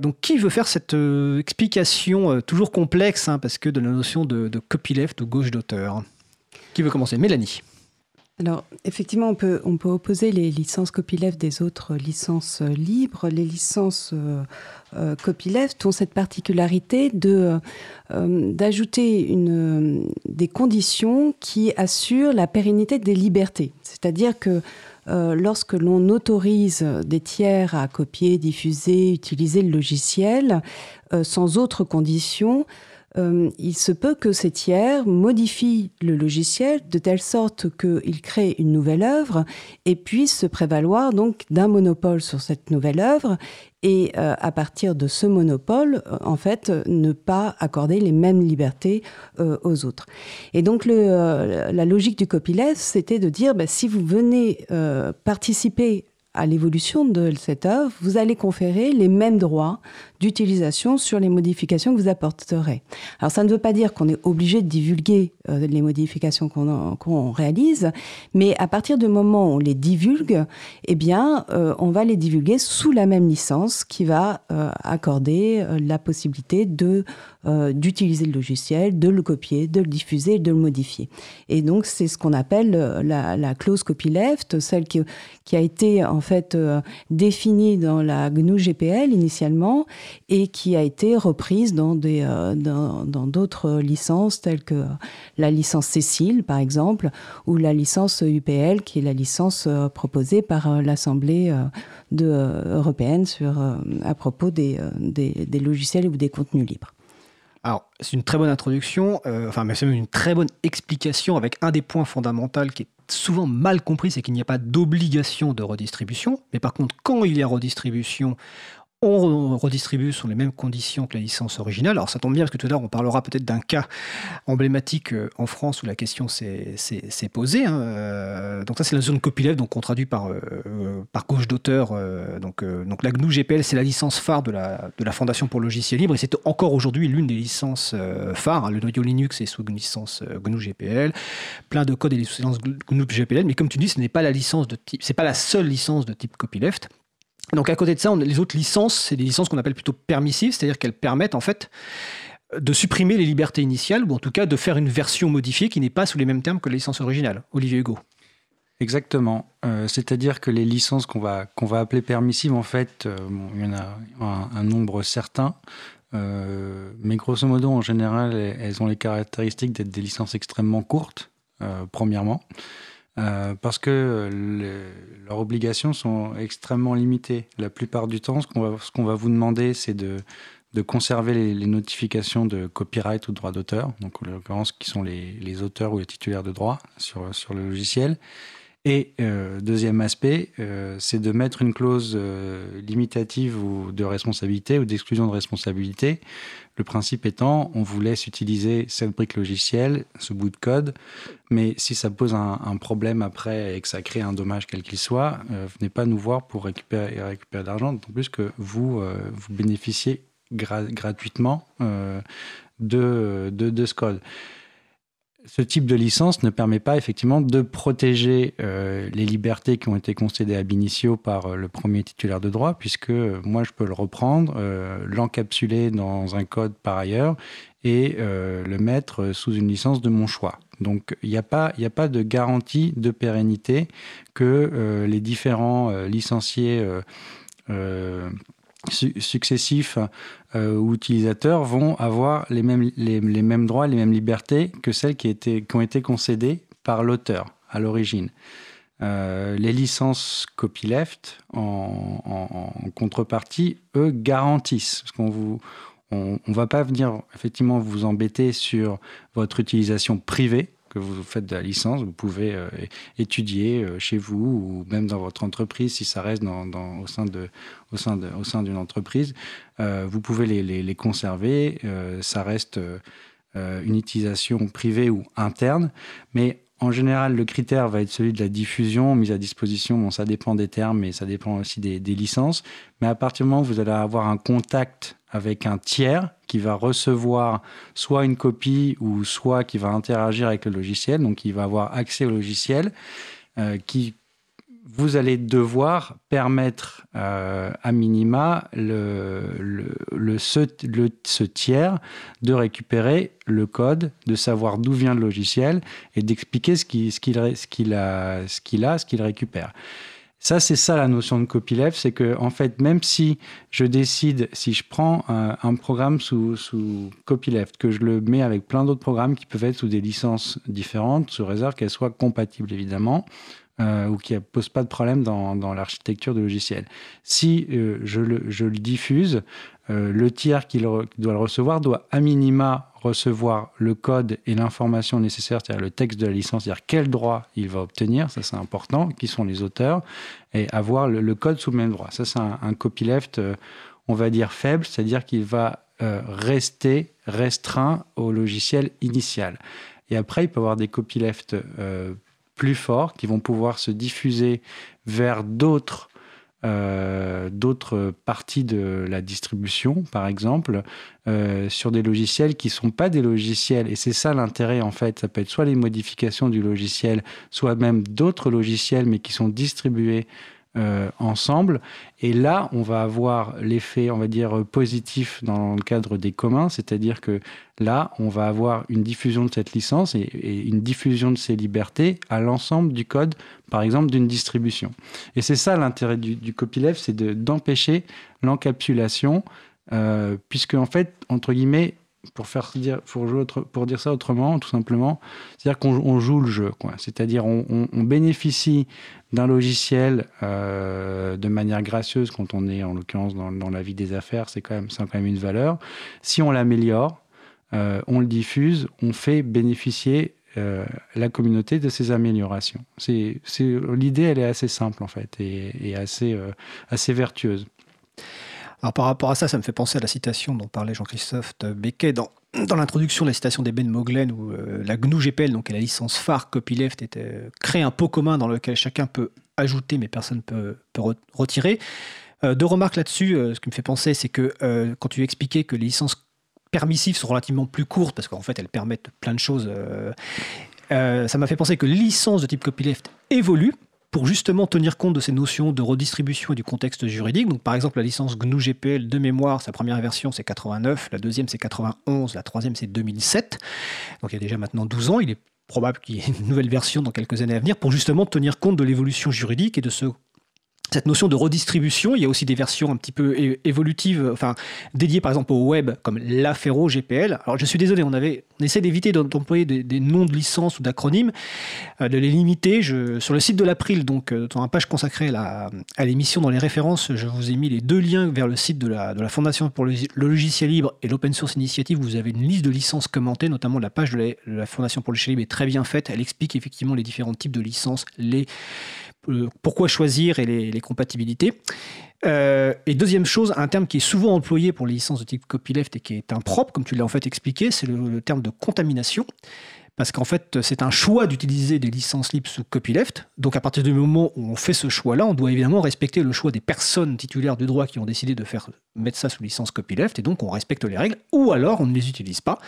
Speaker 1: donc, qui veut faire cette explication toujours complexe, hein, parce que de la notion de, de copyleft ou gauche d'auteur? Qui veut commencer? Mélanie
Speaker 5: alors, effectivement, on peut, opposer les licences copyleft des autres licences libres. Les licences euh, euh, copyleft ont cette particularité euh, d'ajouter des conditions qui assurent la pérennité des libertés. C'est-à-dire que lorsque l'on autorise des tiers à copier, diffuser, utiliser le logiciel, sans autres conditions, euh, il se peut que ces tiers modifient le logiciel de telle sorte qu'il crée une nouvelle œuvre et puisse se prévaloir donc d'un monopole sur cette nouvelle œuvre et euh, à partir de ce monopole, euh, en fait, ne pas accorder les mêmes libertés aux autres. Et donc la logique du copyleft, c'était de dire, bah, si vous venez participer à l'évolution de cette œuvre, vous allez conférer les mêmes droits d'utilisation sur les modifications que vous apporterez. Alors ça ne veut pas dire qu'on est obligé de divulguer euh, les modifications qu'on réalise, mais à partir du moment où on les divulgue, eh bien, euh, on va les divulguer sous la même licence qui va euh, accorder la possibilité de d'utiliser le logiciel, de le copier, de le diffuser, de le modifier. Et donc c'est ce qu'on appelle la, la, clause copyleft, celle qui, qui a été en fait définie dans la GNU GPL initialement et qui a été reprise dans euh, dans d'autres licences telles que la licence Cécile par exemple ou la licence UPL qui est la licence euh, proposée par euh, l'Assemblée européenne sur à propos des, des, des, logiciels ou des contenus libres.
Speaker 1: Alors, c'est une très bonne introduction, enfin, mais c'est même une très bonne explication avec un des points fondamentaux qui est souvent mal compris, c'est qu'il n'y a pas d'obligation de redistribution. Mais par contre, quand il y a redistribution, on redistribue sur les mêmes conditions que la licence originale. Alors ça tombe bien parce que tout à l'heure on parlera peut-être d'un cas emblématique euh, en France où la question s'est posée. Hein. Euh, donc ça c'est la zone copyleft, donc on traduit par, euh, par gauche d'auteur. donc, la GNU GPL c'est la licence phare de la, de la Fondation pour le logiciel libre et c'est encore aujourd'hui l'une des licences phares. Le noyau Linux est sous une licence GNU GPL, plein de codes et licences GNU GPL, mais comme tu dis ce n'est pas la licence de type, c'est pas la seule licence de type copyleft. Donc à côté de ça, on, les autres licences, c'est des licences qu'on appelle plutôt permissives, c'est-à-dire qu'elles permettent en fait de supprimer les libertés initiales, ou en tout cas de faire une version modifiée qui n'est pas sous les mêmes termes que la licence originale. Olivier Hugo.
Speaker 6: Exactement. Euh, c'est-à-dire que les licences qu'on va, qu'on va appeler permissives, en fait, euh, il y en a un, nombre certain. Euh, mais grosso modo, en général, elles ont les caractéristiques d'être des licences extrêmement courtes, premièrement. Euh, parce que leurs obligations sont extrêmement limitées. La plupart du temps, ce qu'on va, vous demander, c'est de, conserver les, notifications de copyright ou droit d'auteur, donc en l'occurrence qui sont les, auteurs ou les titulaires de droit sur, le logiciel. Et euh, deuxième aspect, euh, c'est de mettre une clause limitative ou de responsabilité ou d'exclusion de responsabilité le principe étant, on vous laisse utiliser cette brique logicielle, ce bout de code, mais si ça pose un, problème après et que ça crée un dommage quel qu'il soit, euh, venez pas nous voir pour récupérer, récupérer de l'argent, d'autant plus que vous, euh, vous bénéficiez gratuitement euh, de, de, de ce code ce type de licence ne permet pas effectivement de protéger euh, les libertés qui ont été concédées à Binicio par euh, le premier titulaire de droit, puisque euh, moi je peux le reprendre, l'encapsuler dans un code par ailleurs et le mettre sous une licence de mon choix. Donc il n'y a, a pas de garantie de pérennité que les différents licenciés successifs ou utilisateurs vont avoir les mêmes, droits, les mêmes libertés que celles qui, ont été concédées par l'auteur à l'origine. Euh, les licences copyleft, en, contrepartie, eux, garantissent. Parce qu'on on ne va pas venir effectivement vous embêter sur votre utilisation privée que vous faites de la licence. Vous pouvez euh, étudier euh, chez vous ou même dans votre entreprise si ça reste au sein d'une entreprise. vous pouvez les conserver. ça reste une utilisation privée ou interne, mais en général, le critère va être celui de la diffusion, mise à disposition. Bon, ça dépend des termes, mais ça dépend aussi des, licences. Mais à partir du moment où vous allez avoir un contact avec un tiers qui va recevoir soit une copie ou soit qui va interagir avec le logiciel, donc qui va avoir accès au logiciel, euh, qui vous allez devoir permettre euh, à minima le, le, ce, ce, tiers de récupérer le code, de savoir d'où vient le logiciel et d'expliquer ce qu'il ce qu'il ce ce qu'il a, ce qu'il récupère. Ça, c'est ça la notion de copyleft, c'est que en fait, même si je décide, si je prends un, un programme sous, copyleft, que je le mets avec plein d'autres programmes qui peuvent être sous des licences différentes, sous réserve qu'elles soient compatibles évidemment, euh, ou qui ne pose pas de problème dans, l'architecture de logiciel. Si euh, je, le, diffuse, euh, le tiers qui, doit le recevoir doit à minima recevoir le code et l'information nécessaire, c'est-à-dire le texte de la licence, c'est-à-dire quel droit il va obtenir, ça c'est important, qui sont les auteurs, et avoir le, code sous le même droit. Ça c'est un, copyleft, on va dire faible, c'est-à-dire qu'il va rester restreint au logiciel initial. Et après, il peut y avoir des copyleft plus forts qui vont pouvoir se diffuser vers d'autres euh, d'autres parties de la distribution, par exemple, euh, sur des logiciels qui ne sont pas des logiciels. Et c'est ça l'intérêt, en fait. Ça peut être soit les modifications du logiciel, soit même d'autres logiciels, mais qui sont distribués euh, ensemble. Et là, on va avoir l'effet, on va dire, positif dans le cadre des communs, c'est-à-dire que là, on va avoir une diffusion de cette licence et, une diffusion de ces libertés à l'ensemble du code, par exemple, d'une distribution. Et c'est ça l'intérêt du, copyleft, c'est d'empêcher l'encapsulation, euh, puisque en fait, entre guillemets, pour faire dire, pour, dire ça autrement, tout simplement, c'est-à-dire qu'on joue le jeu, quoi. C'est-à-dire on, on, bénéficie d'un logiciel euh, de manière gracieuse quand on est en l'occurrence dans, dans, la vie des affaires, c'est quand même, ça quand même une valeur. Si on l'améliore, euh, on le diffuse, on fait bénéficier euh, la communauté de ces améliorations. C'est, l'idée, elle est assez simple en fait et, et assez, assez vertueuse.
Speaker 1: Par rapport à ça, ça me fait penser à la citation dont parlait Jean-Christophe Becquet dans, dans l'introduction de la citation des Ben Moglen où euh, la GNU GPL, donc la licence phare copyleft, euh, crée un pot commun dans lequel chacun peut ajouter mais personne ne peut, peut retirer. Euh, deux remarques là-dessus. ce qui me fait penser, c'est que quand tu expliquais que les licences permissives sont relativement plus courtes parce qu'en fait elles permettent plein de choses, ça m'a fait penser que les licences de type copyleft évoluent pour justement tenir compte de ces notions de redistribution et du contexte juridique. Donc, par exemple, la licence GNU GPL de mémoire, sa première version c'est 89, la deuxième c'est 91, la troisième c'est 2007. Donc il y a déjà maintenant 12 ans. Il est probable qu'il y ait une nouvelle version dans quelques années à venir pour justement tenir compte de l'évolution juridique et de ce cette notion de redistribution. Il y a aussi des versions un petit peu évolutives, enfin dédiées par exemple au web, comme l'Afero GPL. Alors je suis désolé, on avait, essaie d'éviter d'employer des, noms de licences ou d'acronymes, euh, de les limiter. Sur le site de l'April, donc euh, dans la page consacrée à, l'émission, dans les références, je vous ai mis les deux liens vers le site de la, Fondation pour le, logiciel libre et l'Open Source Initiative. Vous avez une liste de licences commentées, notamment la page de la, de la Fondation pour le logiciel libre est très bien faite. Elle explique effectivement les différents types de licences, les pourquoi choisir et les, compatibilités. Euh, et deuxième chose, un terme qui est souvent employé pour les licences de type copyleft et qui est impropre, comme tu l'as en fait expliqué, c'est le, terme de contamination. Parce qu'en fait, c'est un choix d'utiliser des licences libres sous copyleft. Donc, à partir du moment où on fait ce choix-là, on doit évidemment respecter le choix des personnes titulaires du droit qui ont décidé de faire mettre ça sous licence copyleft. Et donc, on respecte les règles, ou alors on ne les utilise pas.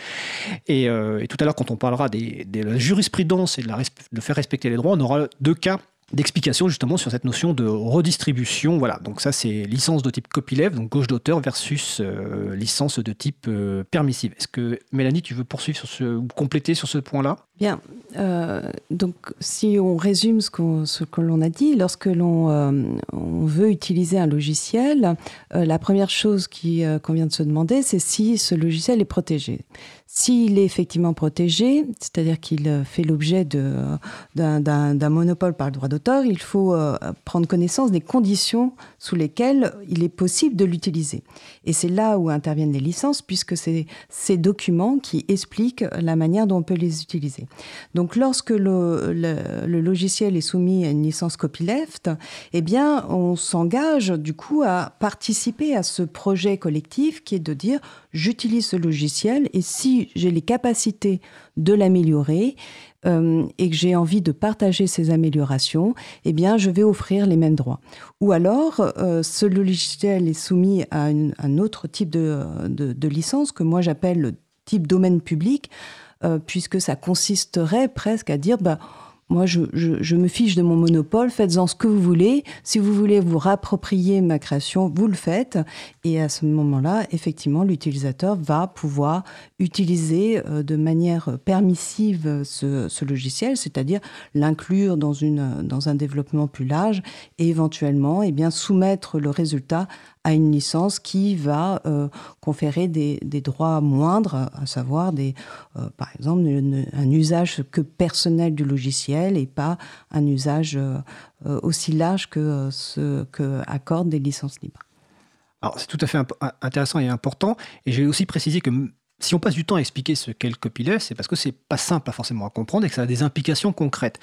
Speaker 1: Et, euh, tout à l'heure, quand on parlera de la jurisprudence et de, de faire respecter les droits, on aura deux cas d'explication justement sur cette notion de redistribution. Voilà, donc ça c'est licence de type copyleft, donc gauche d'auteur versus euh, licence de type euh, permissive. Est-ce que Mélanie, tu veux poursuivre sur ce, ou compléter sur ce point-là?
Speaker 5: Bien, euh, donc si on résume ce, que l'on a dit, lorsque l'on euh, veut utiliser un logiciel, euh, la première chose qu'on vient de se demander, c'est si ce logiciel est protégé. S'il est effectivement protégé, c'est-à-dire qu'il fait l'objet d'un monopole par le droit d'auteur, il faut prendre connaissance des conditions sous lesquelles il est possible de l'utiliser. Et c'est là où interviennent les licences, puisque c'est ces documents qui expliquent la manière dont on peut les utiliser. Donc lorsque le, logiciel est soumis à une licence copyleft, eh bien on s'engage du coup à participer à ce projet collectif qui est de dire j'utilise ce logiciel et si j'ai les capacités de l'améliorer euh, et que j'ai envie de partager ces améliorations, eh bien, je vais offrir les mêmes droits. Ou alors, euh, ce logiciel est soumis à un autre type de, licence que moi j'appelle le type domaine public, euh, puisque ça consisterait presque à dire, bah, moi, je, me fiche de mon monopole, faites-en ce que vous voulez. Si vous voulez vous rapproprier ma création, vous le faites. Et à ce moment-là, effectivement, l'utilisateur va pouvoir utiliser euh, de manière permissive ce, logiciel, c'est-à-dire l'inclure dans, dans un développement plus large et éventuellement eh bien, soumettre le résultat à une licence qui va euh, conférer des, droits moindres, à savoir des, euh, par exemple un usage que personnel du logiciel et pas un usage euh, aussi large que ce que accordent des licences libres.
Speaker 1: Alors c'est tout à fait intéressant et important. Et j'ai aussi précisé que si on passe du temps à expliquer ce qu'est le copyleft, c'est parce que c'est pas simple, pas forcément à comprendre et que ça a des implications concrètes.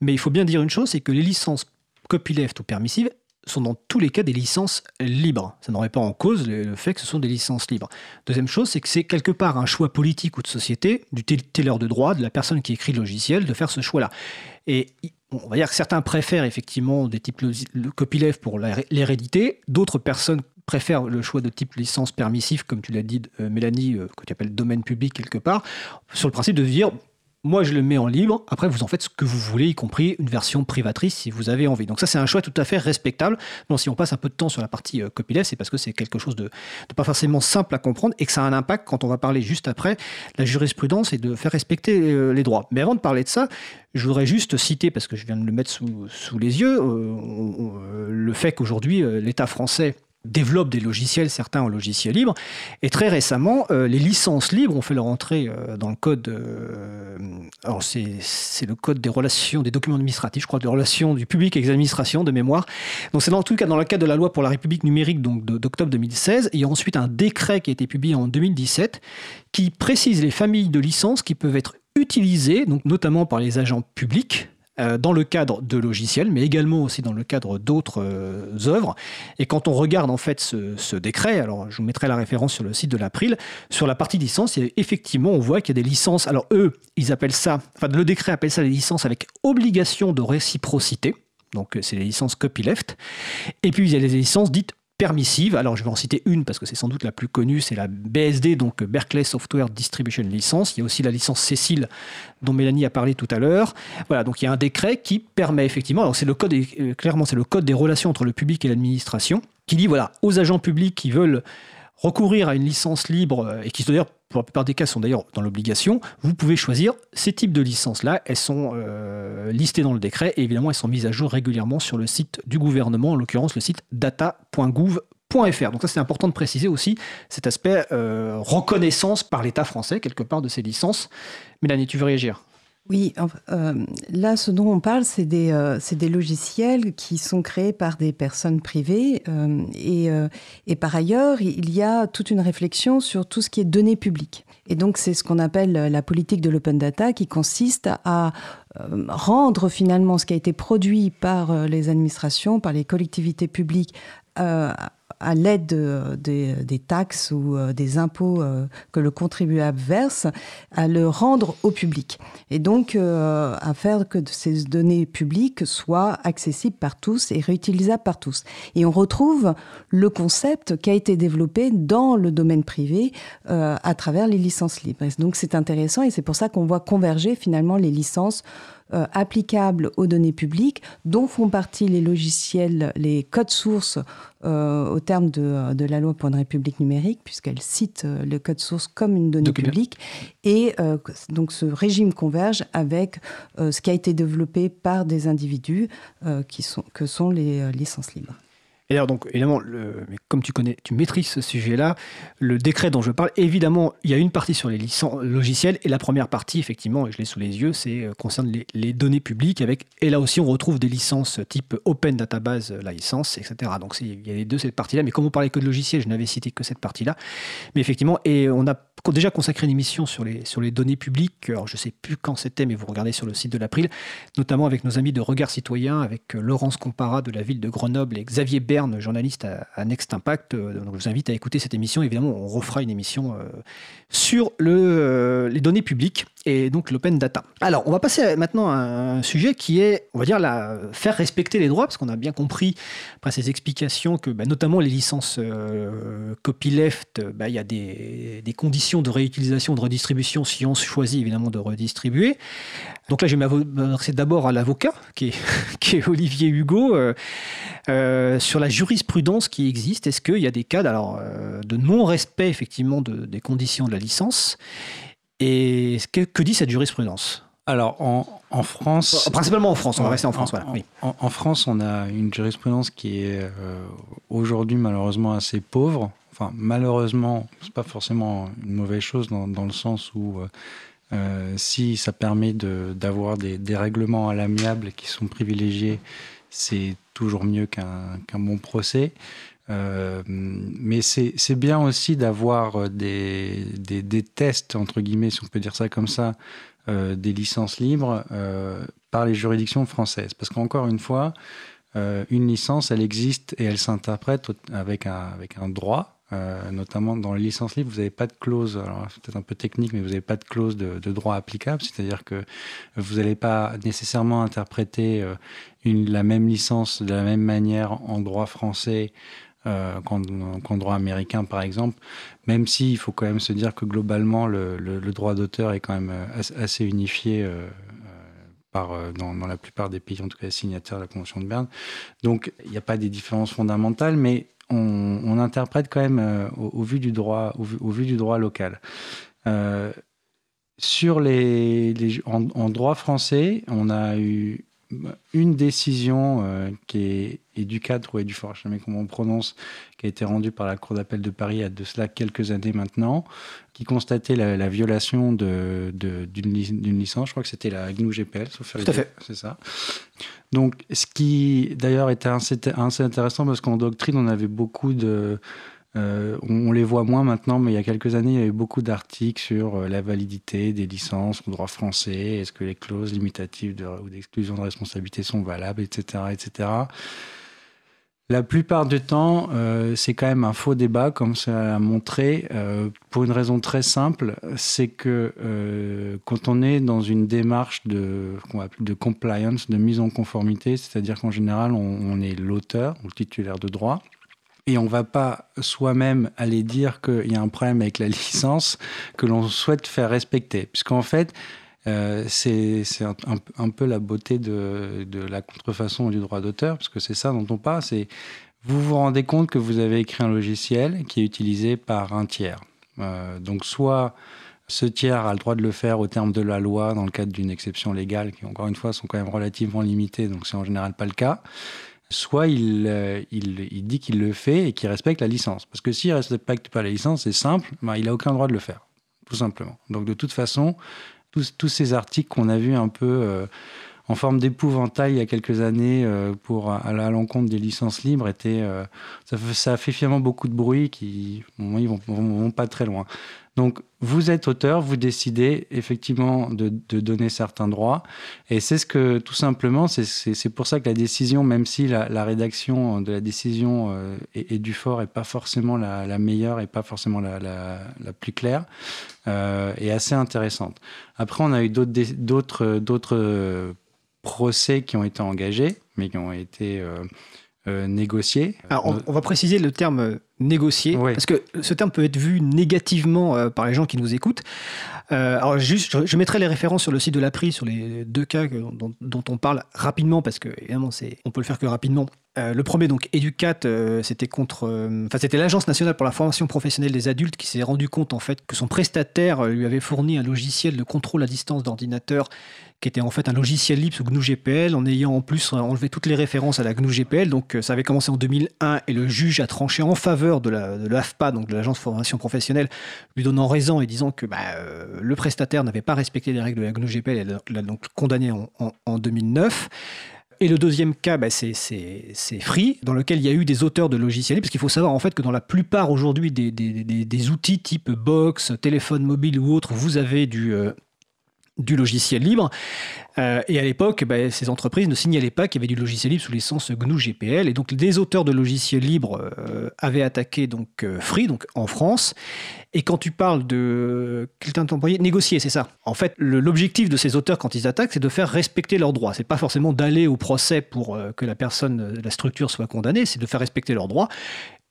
Speaker 1: Mais il faut bien dire une chose, c'est que les licences copyleft ou permissives, sont dans tous les cas des licences libres. Ça n'aurait pas en cause le, fait que ce sont des licences libres. Deuxième chose, c'est que c'est quelque part un choix politique ou de société, du teller de droit, de la personne qui écrit le logiciel, de faire ce choix-là. Et on va dire que certains préfèrent effectivement des types le copyleft pour l'hérédité, d'autres personnes préfèrent le choix de type licence permissif, comme tu l'as dit, euh, Mélanie, euh, que tu appelles domaine public quelque part, sur le principe de dire moi, je le mets en libre. Après, vous en faites ce que vous voulez, y compris une version privatrice si vous avez envie. Donc ça, c'est un choix tout à fait respectable. Bon, si on passe un peu de temps sur la partie euh, copyleft, c'est parce que c'est quelque chose de, pas forcément simple à comprendre et que ça a un impact quand on va parler juste après la jurisprudence et de faire respecter euh, les droits. Mais avant de parler de ça, je voudrais juste citer, parce que je viens de le mettre sous, les yeux, euh, le fait qu'aujourd'hui, l'État français développent des logiciels, certains en logiciel libre. Et très récemment, euh, les licences libres ont fait leur entrée euh, dans le code. Euh, alors c'est le code des relations, des documents administratifs, je crois, des relations du public avec les administrations de mémoire. Donc c'est dans tout cas dans le cadre de la loi pour la République numérique donc d'octobre 2016. Il y a ensuite un décret qui a été publié en 2017 qui précise les familles de licences qui peuvent être utilisées, donc notamment par les agents publics dans le cadre de logiciels, mais également aussi dans le cadre d'autres euh, œuvres. Et quand on regarde en fait ce, décret, alors je vous mettrai la référence sur le site de l'April, sur la partie licence, effectivement, on voit qu'il y a des licences. Alors eux, ils appellent ça, enfin le décret appelle ça les licences avec obligation de réciprocité. Donc c'est les licences copyleft. Et puis il y a les licences dites permissive. Alors, je vais en citer une parce que c'est sans doute la plus connue, c'est la BSD, donc Berkeley Software Distribution License. Il y a aussi la licence Cécile dont Mélanie a parlé tout à l'heure. Voilà, donc il y a un décret qui permet effectivement, alors c'est le code, euh, clairement, c'est le code des relations entre le public et l'administration, qui dit voilà, aux agents publics qui veulent recourir à une licence libre euh, et qui d'ailleurs pour la plupart des cas sont d'ailleurs dans l'obligation, vous pouvez choisir ces types de licences-là. Elles sont euh, listées dans le décret et évidemment elles sont mises à jour régulièrement sur le site du gouvernement, en l'occurrence le site data.gouv.fr. Donc ça c'est important de préciser aussi cet aspect euh, reconnaissance par l'État français quelque part de ces licences. Mélanie, tu veux réagir?
Speaker 5: Oui, euh, là, ce dont on parle, c'est des, euh, des, logiciels qui sont créés par des personnes privées. Euh, et, et, par ailleurs, il y a toute une réflexion sur tout ce qui est données publiques. Et donc, c'est ce qu'on appelle la politique de l'open data qui consiste à rendre finalement ce qui a été produit par les administrations, par les collectivités publiques à l'aide des taxes ou euh, des impôts euh, que le contribuable verse, à le rendre au public. Et donc euh, à faire que ces données publiques soient accessibles par tous et réutilisables par tous. Et on retrouve le concept qui a été développé dans le domaine privé à travers les licences libres. donc c'est intéressant et c'est pour ça qu'on voit converger finalement les licences euh, applicables aux données publiques, dont font partie les logiciels, les codes sources euh, au terme de, la loi pour une république numérique, puisqu'elle cite le code source comme une donnée publique. Et donc ce régime converge avec ce qui a été développé par des individus qui sont, que sont les licences libres.
Speaker 1: Et alors, donc, évidemment, mais comme tu connais, tu maîtrises ce sujet-là, le décret dont je parle, évidemment, il y a une partie sur les licences logiciels, et la première partie, effectivement, et je l'ai sous les yeux, c'est euh, concerne les, données publiques, avec, et là aussi, on retrouve des licences type Open Database License, etc. Donc, il y a les deux, cette partie-là, mais comme on parlait que de logiciels, je n'avais cité que cette partie-là. Mais effectivement, et on a déjà consacré une émission sur les, sur les données publiques, alors je ne sais plus quand c'était, mais vous regardez sur le site de l'April, notamment avec nos amis de Regard Citoyen, avec euh, Laurence Compara de la ville de Grenoble et Xavier journaliste à, Next Impact. Euh, donc je vous invite à écouter cette émission. Évidemment, on refera une émission euh, sur le, euh, les données publiques et donc l'open data. Alors, on va passer maintenant à un sujet qui est, on va dire, faire respecter les droits, parce qu'on a bien compris, après ces explications, que bah, notamment les licences copyleft, bah, il y a des, conditions de réutilisation, de redistribution, si on choisit évidemment de redistribuer. Donc là, je vais m'adresser d'abord à l'avocat, qui est, Olivier Hugo, sur la jurisprudence qui existe. Est-ce qu'il y a des cas alors, de non-respect, effectivement, de, des conditions de la licence. Et que, que dit cette jurisprudence?
Speaker 6: Alors, en, France.
Speaker 1: Principalement en France, on va rester en France.
Speaker 6: En, voilà. en, France, on a une jurisprudence qui est euh, aujourd'hui malheureusement assez pauvre. Enfin, malheureusement, c'est pas forcément une mauvaise chose dans, dans le sens où euh, euh, si ça permet d'avoir des, des, règlements à l'amiable qui sont privilégiés, c'est toujours mieux qu'un bon procès. Euh, mais c'est bien aussi d'avoir euh, des, tests, entre guillemets, si on peut dire ça comme ça, euh, des licences libres par les juridictions françaises. Parce qu'encore une fois, une licence, elle existe et elle s'interprète avec un droit. Notamment dans les licences libres, vous n'avez pas de clause, alors c'est peut-être un peu technique, mais vous n'avez pas de clause de, droit applicable, c'est-à-dire que vous n'allez pas nécessairement interpréter une, la même licence de la même manière en droit français euh, qu'en droit américain, par exemple, même s'il faut quand même se dire que globalement, le, droit d'auteur est quand même euh, assez unifié euh, dans, la plupart des pays, en tout cas signataires de la Convention de Berne. Donc, il n'y a pas des différences fondamentales, mais on, interprète quand même au, vu du droit, au, vu du droit local. sur les, en, en, droit français, on a eu une décision euh, qui est Educadre ou Edufort, je ne sais jamais comment on prononce, qui a été rendue par la Cour d'appel de Paris il y a de cela quelques années maintenant, qui constatait la, violation d'une de, d'une licence. Je crois que c'était la GNU GPL,
Speaker 1: sauf Tout à fait.
Speaker 6: C'est ça. Donc, ce qui d'ailleurs était assez, assez intéressant parce qu'en doctrine, on avait beaucoup de euh, on, les voit moins maintenant, mais il y a quelques années, il y avait beaucoup d'articles sur euh, la validité des licences au droit français, est-ce que les clauses limitatives de, ou d'exclusion de responsabilité sont valables, etc. etc. La plupart du temps, euh, c'est quand même un faux débat, comme ça a montré, pour une raison très simple, c'est que quand on est dans une démarche de, de compliance, de mise en conformité, c'est-à-dire qu'en général, on est l'auteur ou le titulaire de droit, et on va pas soi-même aller dire qu'il y a un problème avec la licence que l'on souhaite faire respecter. Puisqu'en fait, euh, c'est un, peu la beauté de, la contrefaçon du droit d'auteur, parce que c'est ça dont on parle, c'est vous vous rendez compte que vous avez écrit un logiciel qui est utilisé par un tiers. Euh, donc soit ce tiers a le droit de le faire au terme de la loi dans le cadre d'une exception légale, qui encore une fois sont quand même relativement limitées, donc c'est en général pas le cas soit euh, il, il, dit qu'il le fait et qu'il respecte la licence. Parce que s'il ne respecte pas la licence, c'est simple, ben, il n'a aucun droit de le faire, tout simplement. Donc de toute façon, tous, ces articles qu'on a vus un peu euh, en forme d'épouvantail il y a quelques années euh, pour à, l'encontre des licences libres, étaient, ça, ça, fait finalement beaucoup de bruit qui, bon, ils vont pas très loin. Donc, vous êtes auteur, vous décidez effectivement de, donner certains droits. Et c'est ce que, tout simplement, c'est pour ça que la décision, même si la, rédaction de la décision euh, est, du fort et pas forcément la, meilleure et pas forcément la, plus claire, euh, est assez intéressante. Après, on a eu d'autres procès qui ont été engagés, mais qui ont été négocier.
Speaker 1: Alors, on, va préciser le terme négocier, parce que ce terme peut être vu négativement par les gens qui nous écoutent. alors juste, je, mettrai les références sur le site de l'APRI sur les deux cas dont, dont, on parle rapidement, parce que évidemment, on peut le faire que rapidement. Euh, le premier, donc Educat, euh, c'était contre, euh, enfin c'était l'agence nationale pour la formation professionnelle des adultes qui s'est rendu compte en fait que son prestataire lui avait fourni un logiciel de contrôle à distance d'ordinateur qui était en fait un logiciel libre sous GNU GPL en ayant en plus enlevé toutes les références à la GNU GPL. Donc ça avait commencé en 2001 et le juge a tranché en faveur de l'AFPA, donc de l'agence de formation professionnelle, lui donnant raison et disant que bah, le prestataire n'avait pas respecté les règles de la GNU GPL et l'a donc condamné en, en 2009. Et le deuxième cas, bah, c'est Free, dans lequel il y a eu des auteurs de logiciels parce qu'il faut savoir en fait que dans la plupart aujourd'hui des, des, outils type box, téléphone mobile ou autre, vous avez du, euh, du logiciel libre. Euh, et à l'époque, bah, ces entreprises ne signalaient pas qu'il y avait du logiciel libre sous licence GNU GPL. Et donc, des auteurs de logiciels libres euh, avaient attaqué donc euh, Free, donc en France. Et quand tu parles de quelqu'un employé, négocier, c'est ça. En fait, l'objectif de ces auteurs quand ils attaquent, c'est de faire respecter leurs droits. C'est pas forcément d'aller au procès pour que la personne, la structure soit condamnée, c'est de faire respecter leurs droits.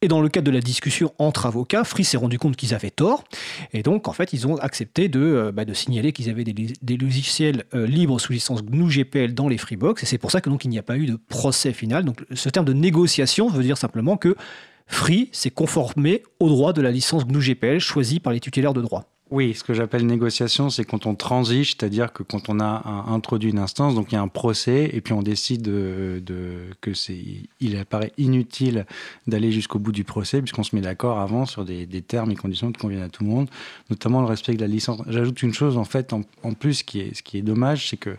Speaker 1: Et dans le cadre de la discussion entre avocats, Free s'est rendu compte qu'ils avaient tort. Et donc, en fait, ils ont accepté de, euh, bah, signaler qu'ils avaient des, logiciels euh, libres sous licence GNU GPL dans les Freebox. Et c'est pour ça que donc il n'y a pas eu de procès final. Donc, ce terme de négociation veut dire simplement que Free s'est conformé au droit de la licence GNU GPL choisie par les tutélaires de droit.
Speaker 6: Oui, ce que j'appelle négociation, c'est quand on transige, c'est-à-dire que quand on a introduit une instance, donc il y a un procès, et puis on décide de, que c'est, il apparaît inutile d'aller jusqu'au bout du procès, puisqu'on se met d'accord avant sur des, termes et conditions qui conviennent à tout le monde, notamment le respect de la licence. J'ajoute une chose, en fait, en, plus, qui est, ce qui est dommage, c'est que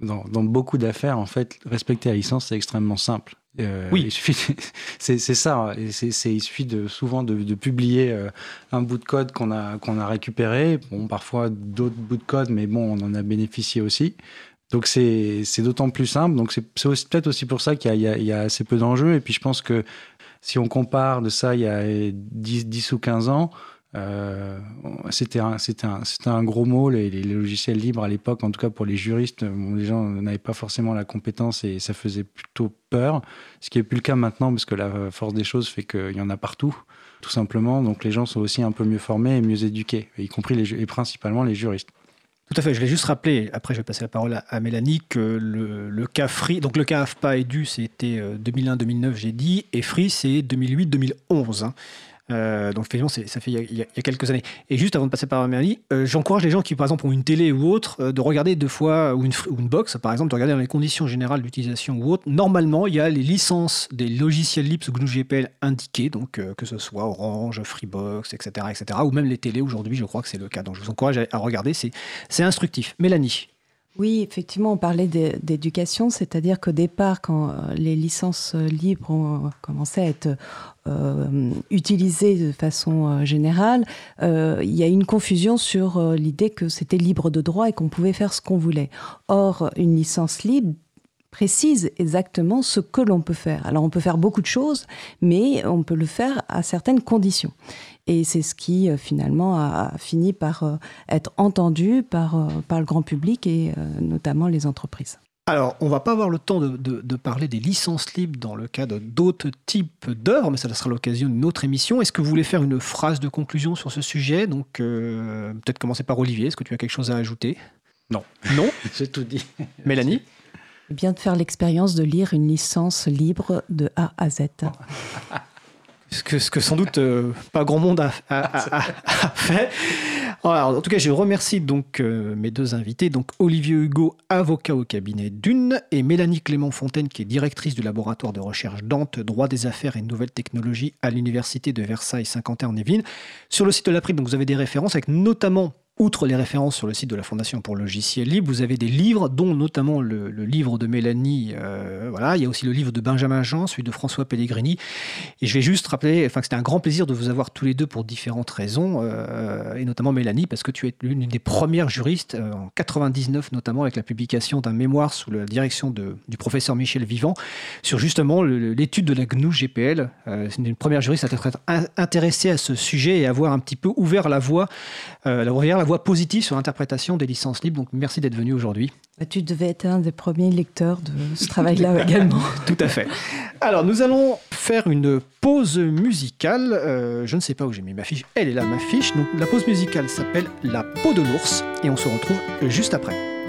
Speaker 6: dans, beaucoup d'affaires, en fait, respecter la licence, c'est extrêmement simple.
Speaker 1: Euh, oui,
Speaker 6: il suffit, c'est ça. C'est, il suffit de, souvent de, publier euh, un bout de code qu'on a qu'on a récupéré. Bon, parfois d'autres bouts de code, mais bon, on en a bénéficié aussi. Donc c'est, d'autant plus simple. Donc c'est, peut-être aussi pour ça qu'il y a, il y a, assez peu d'enjeux. Et puis je pense que si on compare de ça il y a 10, 10 ou 15 ans, euh, c'était un, gros mot, les, logiciels libres à l'époque, en tout cas pour les juristes, les gens n'avaient pas forcément la compétence et ça faisait plutôt peur. Ce qui n'est plus le cas maintenant, parce que la force des choses fait qu'il y en a partout, tout simplement. Donc les gens sont aussi un peu mieux formés et mieux éduqués, y compris les, et principalement les juristes.
Speaker 1: Tout à fait. Je vais juste rappeler, après je vais passer la parole à, Mélanie, que le, le, cas Free, donc le cas AFPA et DU, c'était 2001-2009, euh, j'ai dit, et Free, c'est 2008-2011. Euh, donc effectivement, ça fait il y, a, quelques années. Et juste avant de passer par Mélanie, euh, j'encourage les gens qui, par exemple, ont une télé ou autre, euh, de regarder deux fois, ou une, une, box, par exemple, de regarder dans les conditions générales d'utilisation ou autre. Normalement, il y a les licences des logiciels libres sous GNU GPL indiquées, donc que ce soit Orange, Freebox, etc., etc., ou même les télés aujourd'hui, je crois que c'est le cas. Donc je vous encourage à regarder, c'est instructif. Mélanie
Speaker 5: oui, effectivement, on parlait d'éducation, c'est-à-dire qu'au départ, quand euh, les licences euh, libres ont commencé à être euh, utilisées de façon générale, il y a une confusion sur l'idée que c'était libre de droit et qu'on pouvait faire ce qu'on voulait. Or, une licence libre précise exactement ce que l'on peut faire. Alors on peut faire beaucoup de choses, mais on peut le faire à certaines conditions. Et c'est ce qui euh, finalement a fini par euh, être entendu par, euh, par le grand public et notamment les entreprises.
Speaker 1: Alors, on va pas avoir le temps de, parler des licences libres dans le cadre d'autres types d'œuvres, mais ça sera l'occasion d'une autre émission. Est-ce que vous voulez faire une phrase de conclusion sur ce sujet? Donc, peut-être commencer par Olivier. Est-ce que tu as quelque chose à ajouter?
Speaker 6: Non.
Speaker 1: Non?
Speaker 6: J'ai tout dit.
Speaker 1: Mélanie?
Speaker 5: Bien de faire l'expérience de lire une licence libre de A à Z.
Speaker 1: ce que, sans doute euh, pas grand monde a, fait. en tout cas, je remercie donc euh, mes deux invités, donc Olivier Hugo, avocat au cabinet d'une, et Mélanie Clément Fontaine, qui est directrice du laboratoire de recherche Dante, droit des affaires et nouvelles technologies à l'université de Versailles Saint-Quentin en Yvelines. Sur le site de la donc vous avez des références avec notamment Outre les références sur le site de la Fondation pour le logiciel libre, vous avez des livres, dont notamment le, livre de Mélanie. Euh, voilà, il y a aussi le livre de Benjamin Jean, celui de François Pellegrini. Et je vais juste rappeler, enfin, c'était un grand plaisir de vous avoir tous les deux pour différentes raisons, euh, et notamment Mélanie, parce que tu es l'une des premières juristes euh, en 99, notamment avec la publication d'un mémoire sous la direction du professeur Michel Vivant sur justement l'étude de la GNU GPL. C'est une première juriste à être intéressée à ce sujet et avoir un petit peu ouvert la voie, la voie voix positive sur l'interprétation des licences libres. Donc merci d'être venu aujourd'hui.
Speaker 5: Bah, tu devais être un des premiers lecteurs de ce travail-là également.
Speaker 1: Tout à fait. Alors nous allons faire une pause musicale. Euh, je ne sais pas où j'ai mis ma fiche. Elle est là, ma fiche. Donc la pause musicale s'appelle La peau de l'ours et on se retrouve juste après.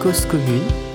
Speaker 4: Cause commune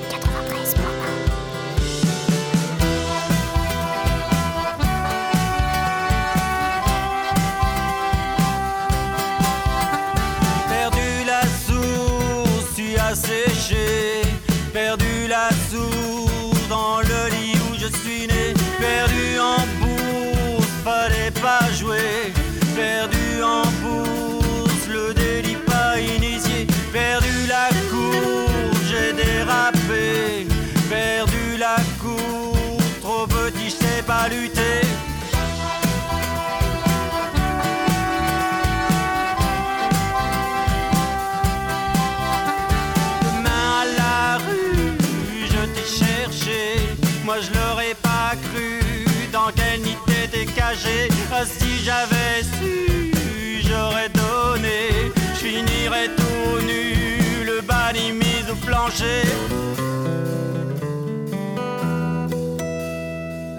Speaker 7: j'avais su, j'aurais donné. Je finirais tout nu, le banni mis au plancher.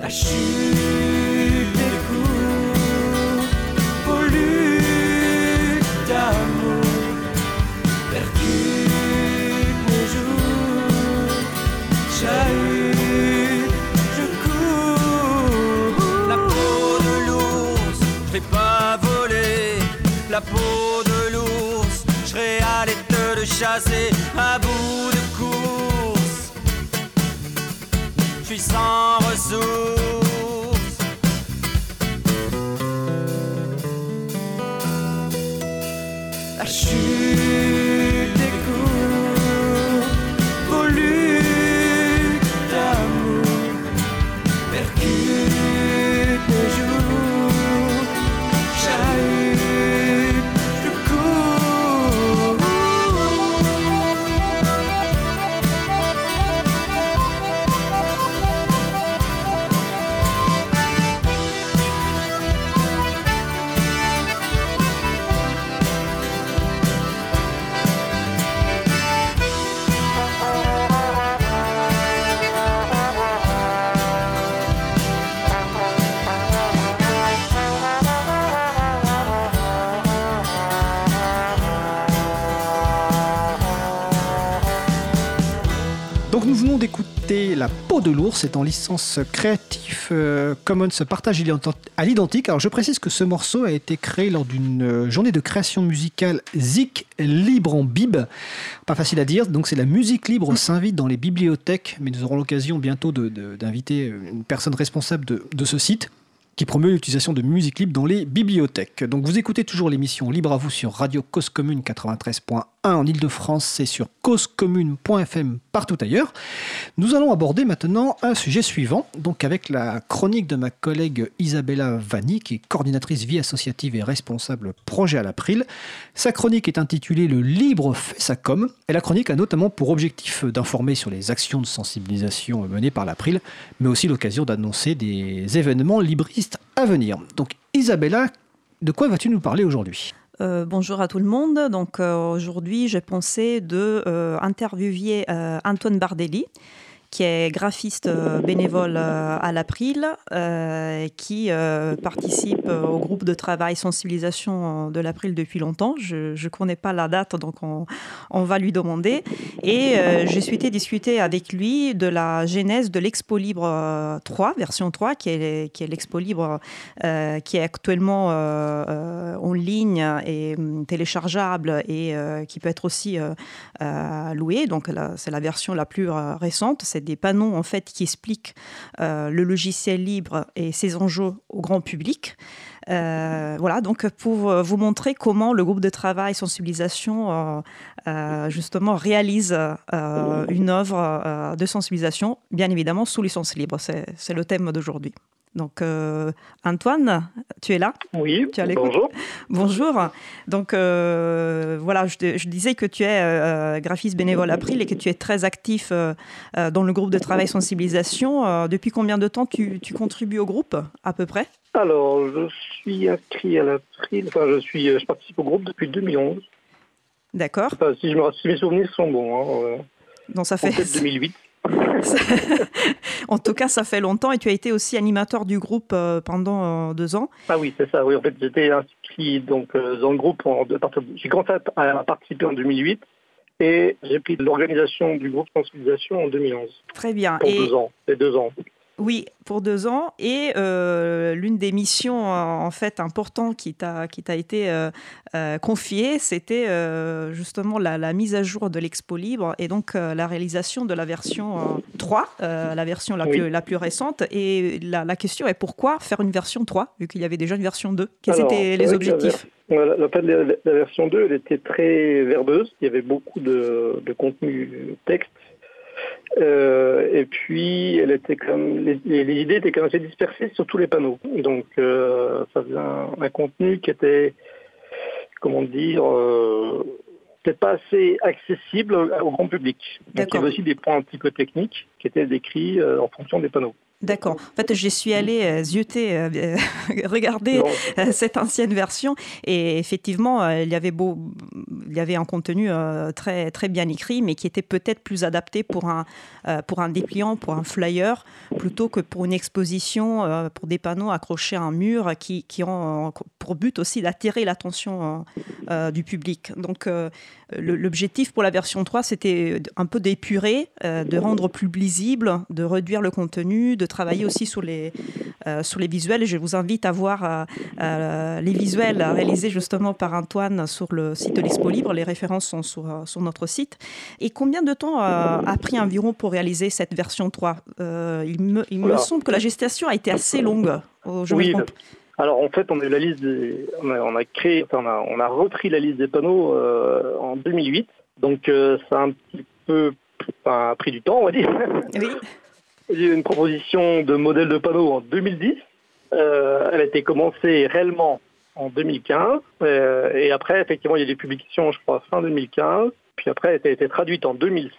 Speaker 7: La chute la peau de l'ours, je serais allé te le chasser à bout de course. Je suis sans ressources. La
Speaker 1: peau de l'ours est en licence Creative euh, Commons partage à l'identique. Alors je précise que ce morceau a été créé lors d'une euh, journée de création musicale Zik libre en bib. Pas facile à dire, donc c'est la musique libre s'invite dans les bibliothèques, mais nous aurons l'occasion bientôt d'inviter une personne responsable de ce site qui promeut l'utilisation de musique libre dans les bibliothèques. Donc vous écoutez toujours l'émission Libre à vous sur Radio Cause Commune 93.1 en Ile-de-France et sur causecommune.fm partout ailleurs. Nous allons aborder maintenant un sujet suivant, donc avec la chronique de ma collègue Isabella Vanni, qui est coordinatrice vie associative et responsable projet à l'April. Sa chronique est intitulée Le libre fait sa com, et la chronique a notamment pour objectif d'informer sur les actions de sensibilisation menées par l'April, mais aussi l'occasion d'annoncer des événements libristes à venir. Donc Isabella, de quoi vas-tu nous parler aujourd'hui?
Speaker 8: Euh, bonjour à tout le monde. Donc euh, aujourd'hui, j'ai pensé de euh, interviewer Antoine Bardelli, qui est graphiste euh, bénévole euh, à l'April, euh, qui participe au groupe de travail sensibilisation de l'April depuis longtemps. Je ne connais pas la date, donc on, on va lui demander. Et j'ai souhaité discuter avec lui de la genèse de l'Expo Libre 3, version 3, qui est, qui est l'Expo Libre qui est actuellement en ligne et hum, téléchargeable et qui peut être aussi loué. Donc c'est la version la plus récente c'est des panneaux en fait qui expliquent euh, le logiciel libre et ses enjeux au grand public. Euh, voilà, donc pour vous montrer comment le groupe de travail sensibilisation euh, justement réalise une œuvre de sensibilisation, bien évidemment sous licence libre. C'est le thème d'aujourd'hui. Donc, euh, Antoine, tu es là
Speaker 9: Oui,
Speaker 8: tu
Speaker 9: bonjour.
Speaker 8: Bonjour. Donc, euh, voilà, je, disais que tu es euh, graphiste bénévole April et que tu es très actif dans le groupe de travail sensibilisation. depuis combien de temps tu, contribues au groupe, à peu près?
Speaker 9: Alors, je suis inscrit à l'April, enfin, je, suis, je participe au groupe depuis 2011.
Speaker 8: D'accord.
Speaker 9: si, je me, si mes souvenirs sont bons. Hein,
Speaker 8: Donc, ça fait...
Speaker 9: 2008.
Speaker 8: en tout cas, ça fait longtemps et tu as été aussi animateur du groupe euh, pendant euh, deux ans.
Speaker 9: Ah oui, c'est ça. Oui, en fait, j'étais inscrit donc euh, dans le groupe. J'ai commencé à, participer en 2008 et j'ai pris l'organisation du groupe sensibilisation en 2011.
Speaker 8: Très bien.
Speaker 9: Pour deux ans. C'est deux ans.
Speaker 8: Oui, pour deux ans. Et euh, l'une des missions en fait importantes qui t'a qui t'a été euh, euh, confiée, c'était justement la, mise à jour de l'Expo Libre et donc la réalisation de la version 3, la version la plus la plus récente. Et la, question est pourquoi faire une version 3 vu qu'il y avait déjà une version 2 Quels étaient les objectifs?
Speaker 9: la, la, version 2, elle était très verbeuse. Il y avait beaucoup de, de contenu texte euh, et puis, elle était comme les, les, idées étaient quand même assez dispersées sur tous les panneaux. Donc, euh, ça faisait un, contenu qui était, comment dire, euh, pas assez accessible au grand public. Donc, il y avait aussi des points un petit peu techniques qui étaient décrits en fonction des panneaux.
Speaker 8: D'accord. En fait, j'y suis allée euh, zioter, euh, regarder euh, cette ancienne version, et effectivement, il y avait beau, il y avait un contenu très très bien écrit, mais qui était peut-être plus adapté pour un pour un dépliant, pour un flyer, plutôt que pour une exposition, pour des panneaux accrochés à un mur, qui qui ont pour but aussi d'attirer l'attention du public. Donc, l'objectif pour la version 3, c'était un peu d'épurer, de rendre plus lisible, de réduire le contenu, de travailler aussi sur les, euh, sur les visuels. Et je vous invite à voir euh, euh, les visuels réalisés justement par Antoine sur le site de l'Expo Libre. Les références sont sur, sur notre site. Et combien de temps a pris environ pour réaliser cette version 3 Il, me, il me semble que la gestation a été assez longue.
Speaker 9: Je oui, alors en fait, on a eu la liste on, a, créé, on, a, on a repris la liste des panneaux en 2008. Donc ça a un petit peu pris du temps, on va dire. Oui. Il y a eu une proposition de modèle de panneau en 2010. Euh, elle a été commencée réellement en 2015. Euh, et après, effectivement, il y a des publications, je crois, fin 2015. Puis après, elle a été traduite en 2016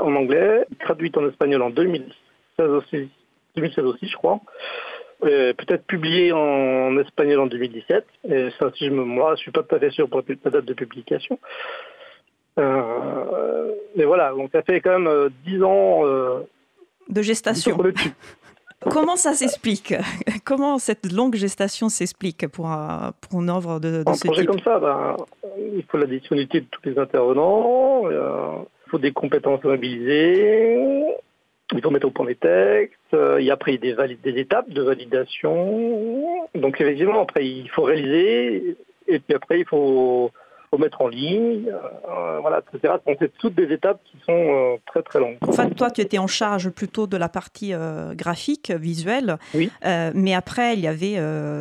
Speaker 9: en anglais, traduite en espagnol en 2016 aussi, 2016 aussi je crois. Euh, peut-être publiée en espagnol en 2017. Et ça, si je me, moi, je suis pas tout à fait sûr pour la date de publication. mais voilà, donc ça fait quand même 10 ans
Speaker 8: de gestation. Comment ça s'explique? Comment cette longue gestation s'explique pour, pour une œuvre de, de
Speaker 9: un projet comme ça, ben, il faut la disponibilité de tous les intervenants, euh, il faut des compétences mobilisées, il faut mettre au point les textes, euh, il y a après des, des étapes de validation. Donc effectivement, après, il faut réaliser, et puis après, il faut faut mettre en ligne, euh, voilà, etc. Donc c'est toutes des étapes qui sont euh, très très longues.
Speaker 8: En fait, toi, tu étais en charge plutôt de la partie euh, graphique, visuelle,
Speaker 9: oui.
Speaker 8: mais après, il y avait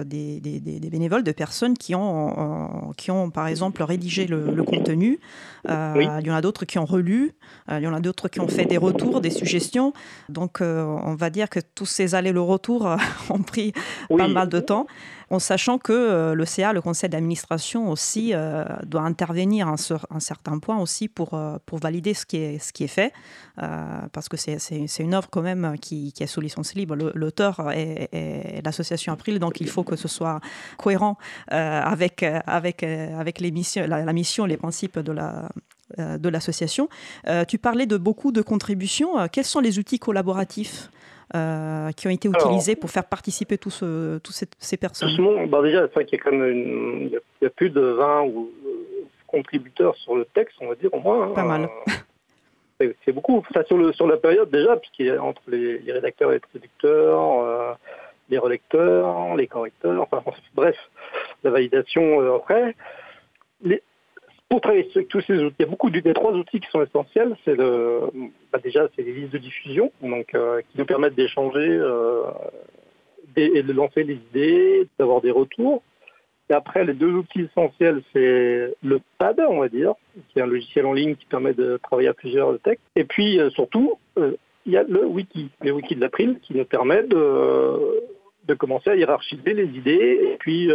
Speaker 8: des, des, des, bénévoles, de personnes qui ont, qui ont, par exemple, rédigé le, contenu. Il y en a d'autres qui ont relu, il y en a d'autres qui ont fait des retours, des suggestions. Donc, on va dire que tous ces allers-le-retour ont pris pas mal de temps en sachant que euh, le CA, le conseil d'administration aussi, euh, doit intervenir à un, certain point aussi pour, euh, pour valider ce qui est, ce qui est fait, parce que c'est une œuvre quand même qui, qui est sous licence libre. L'auteur est, l'association April, donc il faut que ce soit cohérent avec, avec, avec la, la, mission, les principes de la, de l'association. tu parlais de beaucoup de contributions. Quels sont les outils collaboratifs? Euh, qui ont été utilisés pour faire participer tous, ces, personnes
Speaker 9: bah déjà, il y a quand même il y a plus de 20 ou, contributeurs sur le texte, on va dire au moins.
Speaker 8: Hein. Pas mal.
Speaker 9: c'est beaucoup. sur, le, sur la période déjà, puisqu'il y a entre les, rédacteurs et les traducteurs, euh, les relecteurs, les correcteurs, enfin bref, la validation euh, après. Les, pour travailler avec tous ces outils, il y a beaucoup de, des trois outils qui sont essentiels. C'est le, bah déjà c'est les listes de diffusion, donc euh, qui nous permettent d'échanger euh, et de lancer des idées, d'avoir des retours. Et après, les deux outils essentiels, c'est le PAD, on va dire, qui est un logiciel en ligne qui permet de travailler à plusieurs textes. Et puis, euh, surtout, il y a le wiki, le wiki de l'April, qui nous permet de, de commencer à hiérarchiser les idées et puis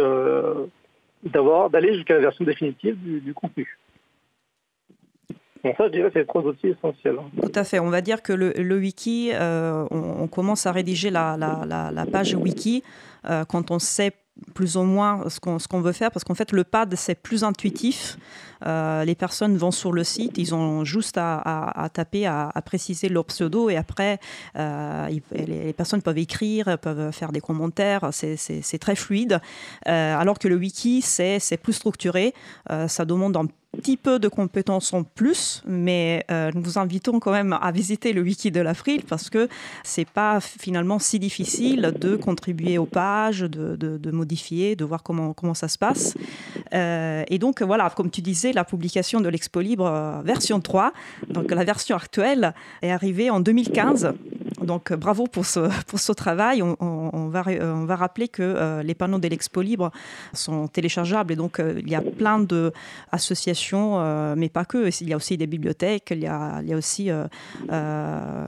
Speaker 9: d'avoir d'aller jusqu'à la version définitive du, contenu. Bon, ça, je dirais, c'est trois outils essentiels. Hein.
Speaker 8: Tout à fait. On va dire que le, wiki, on, commence à rédiger la page wiki quand on sait plus ou moins ce qu'on veut faire, parce qu'en fait, le pad, c'est plus intuitif. Euh, les personnes vont sur le site, ils ont juste à, taper, à, préciser leur pseudo, et après, euh, les, personnes peuvent écrire, peuvent faire des commentaires, c'est très fluide. Euh, alors que le wiki, c'est plus structuré, ça demande un petit peu de compétences en plus, mais euh, nous vous invitons quand même à visiter le wiki de l'April parce que c'est pas finalement si difficile de contribuer aux pages, de, de, modifier, de voir comment, comment ça se passe. Euh, et donc voilà, comme tu disais, la publication de l'Expo Libre euh, version 3, donc la version actuelle, est arrivée en 2015. Donc bravo pour ce, pour ce travail. On, va, on va rappeler que les panneaux de l'Expo Libre sont téléchargeables et donc il y a plein d'associations euh, mais pas que. Il y a aussi des bibliothèques, il y a, il y a aussi, euh, euh,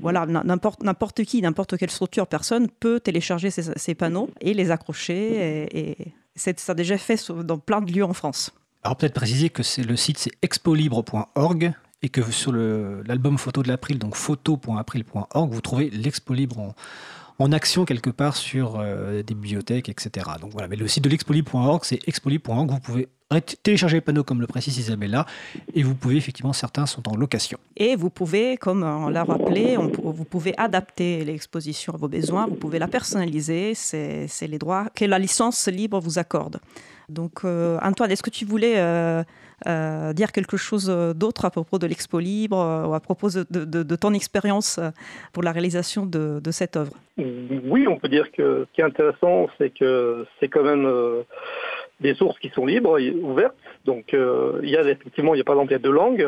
Speaker 8: voilà, n'importe qui, n'importe quelle structure, personne peut télécharger ces, panneaux et les accrocher. Et, et ça a déjà fait dans plein de lieux en France.
Speaker 1: Alors peut-être préciser que le site c'est expolibre.org et que sur l'album photo de l'April, donc photo.april.org, vous trouvez l'Expo Libre en, action quelque part sur des bibliothèques, etc. Donc voilà, mais le site de l'expolibre.org, c'est expolibre.org, vous pouvez télécharger les panneaux comme le précise Isabella et vous pouvez effectivement certains sont en location.
Speaker 8: Et vous pouvez, comme on l'a rappelé, vous pouvez adapter l'exposition à vos besoins, vous pouvez la personnaliser, c'est les droits que la licence libre vous accorde. Donc euh, Antoine, est-ce que tu voulais euh, euh, dire quelque chose d'autre à propos de l'Expo Libre ou à propos de, ton expérience pour la réalisation de, cette œuvre
Speaker 9: Oui, on peut dire que ce qui est intéressant, c'est que c'est quand même des sources qui sont libres, ouvertes. Donc euh, il y a effectivement, il y a par exemple il y.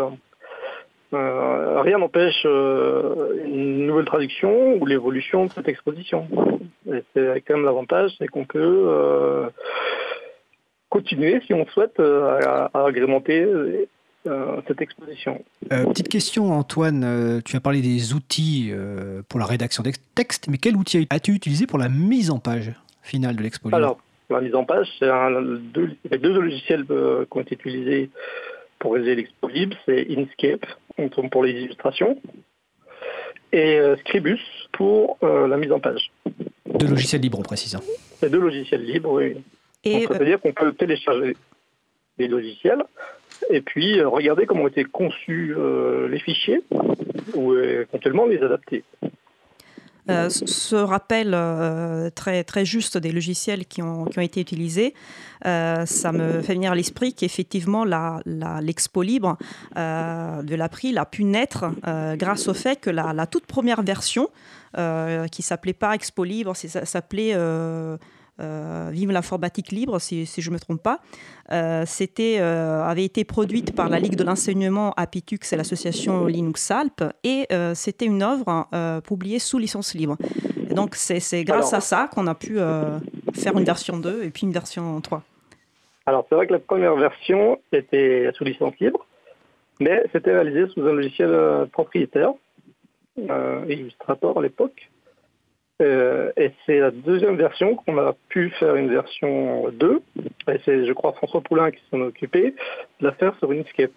Speaker 9: Euh, rien n'empêche euh, une nouvelle traduction ou l'évolution de cette exposition. Et c'est quand même l'avantage, c'est qu'on peut continuer, si on souhaite, à, agrémenter cette exposition.
Speaker 1: petite question, Antoine. tu as parlé des outils pour la rédaction des textes, mais quel outil as-tu utilisé pour la mise en page finale de l'exposition
Speaker 9: la mise en page, c'est deux, deux logiciels euh, qui ont été utilisés pour réaliser l'expo libre, c'est Inkscape pour les illustrations et euh, Scribus pour euh, la mise en page.
Speaker 1: Deux logiciels libres, on précise. Hein.
Speaker 9: C'est deux logiciels libres, oui. Et C'est-à-dire qu'on peut télécharger les logiciels et puis regarder comment ont été conçus les fichiers ou éventuellement les adapter.
Speaker 8: Euh, ce rappel euh, très, très juste des logiciels qui ont, qui ont été utilisés, euh, ça me fait venir à l'esprit qu'effectivement l'expo la, libre de l'April a pu naître grâce au fait que la, la toute première version, qui s'appelait pas Expo Libre, ça s'appelait euh, Vive l'informatique libre, si, je ne me trompe pas. Euh, c'était, euh, avait été produite par la Ligue de l'enseignement Apitux et l'association Linux Alpes, et c'était une œuvre publiée sous licence libre. Et donc c'est, grâce à ça qu'on a pu faire une version 2 et puis une version 3.
Speaker 9: Alors c'est vrai que la première version était sous licence libre, mais c'était réalisé sous un logiciel propriétaire, Illustrator à l'époque. Euh, et c'est la deuxième version qu'on a pu faire une version 2. Et c'est, je crois, François Poulain qui s'en est occupé de la faire sur Inkscape.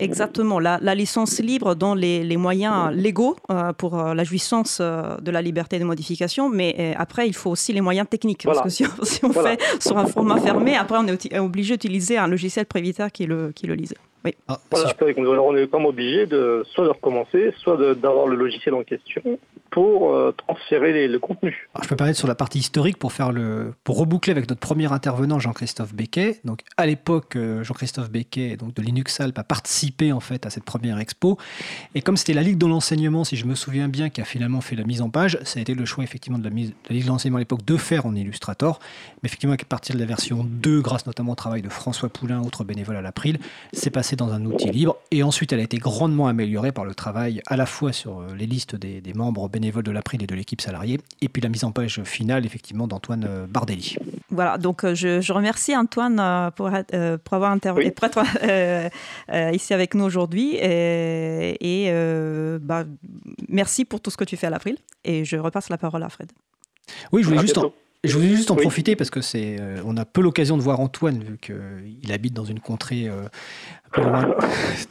Speaker 8: Exactement, la, licence libre dans les, moyens légaux euh, pour euh, la jouissance de la liberté de modification, mais après, il faut aussi les moyens techniques. Parce que si on, fait sur un format fermé, après, on est obligé d'utiliser un logiciel prévitaire qui le, qui le lise. Oui.
Speaker 9: Ah, on est comme obligé de soit de recommencer, soit d'avoir le logiciel en question pour euh, transférer le contenu.
Speaker 1: je peux parler sur la partie historique pour faire le pour reboucler avec notre premier intervenant Jean-Christophe Becquet. Donc à l'époque, euh, Jean-Christophe Becquet, donc de Linux Alp, a participé en fait à cette première expo. Et comme c'était la Ligue de l'enseignement, si je me souviens bien, qui a finalement fait la mise en page, ça a été le choix effectivement de la, mise, de Ligue de l'enseignement à l'époque de faire en Illustrator. Mais effectivement, à partir de la version 2, grâce notamment au travail de François Poulain, autre bénévole à l'April, c'est passé dans un outil libre. Et ensuite, elle a été grandement améliorée par le travail à la fois sur euh, les listes des membres bénévoles bénévoles de l'April et de l'équipe salariée, et puis la mise en page finale, effectivement, d'Antoine euh, Bardelli.
Speaker 8: Voilà, donc euh, je, remercie Antoine euh, pour, pour avoir intervenu, pour être ici avec nous aujourd'hui, et, bah, merci pour tout ce que tu fais à l'April, et je repasse la parole à Fred.
Speaker 1: Oui, je voulais juste je voulais juste en profiter parce que c'est, euh, on a peu l'occasion de voir Antoine vu qu'il habite dans une contrée euh,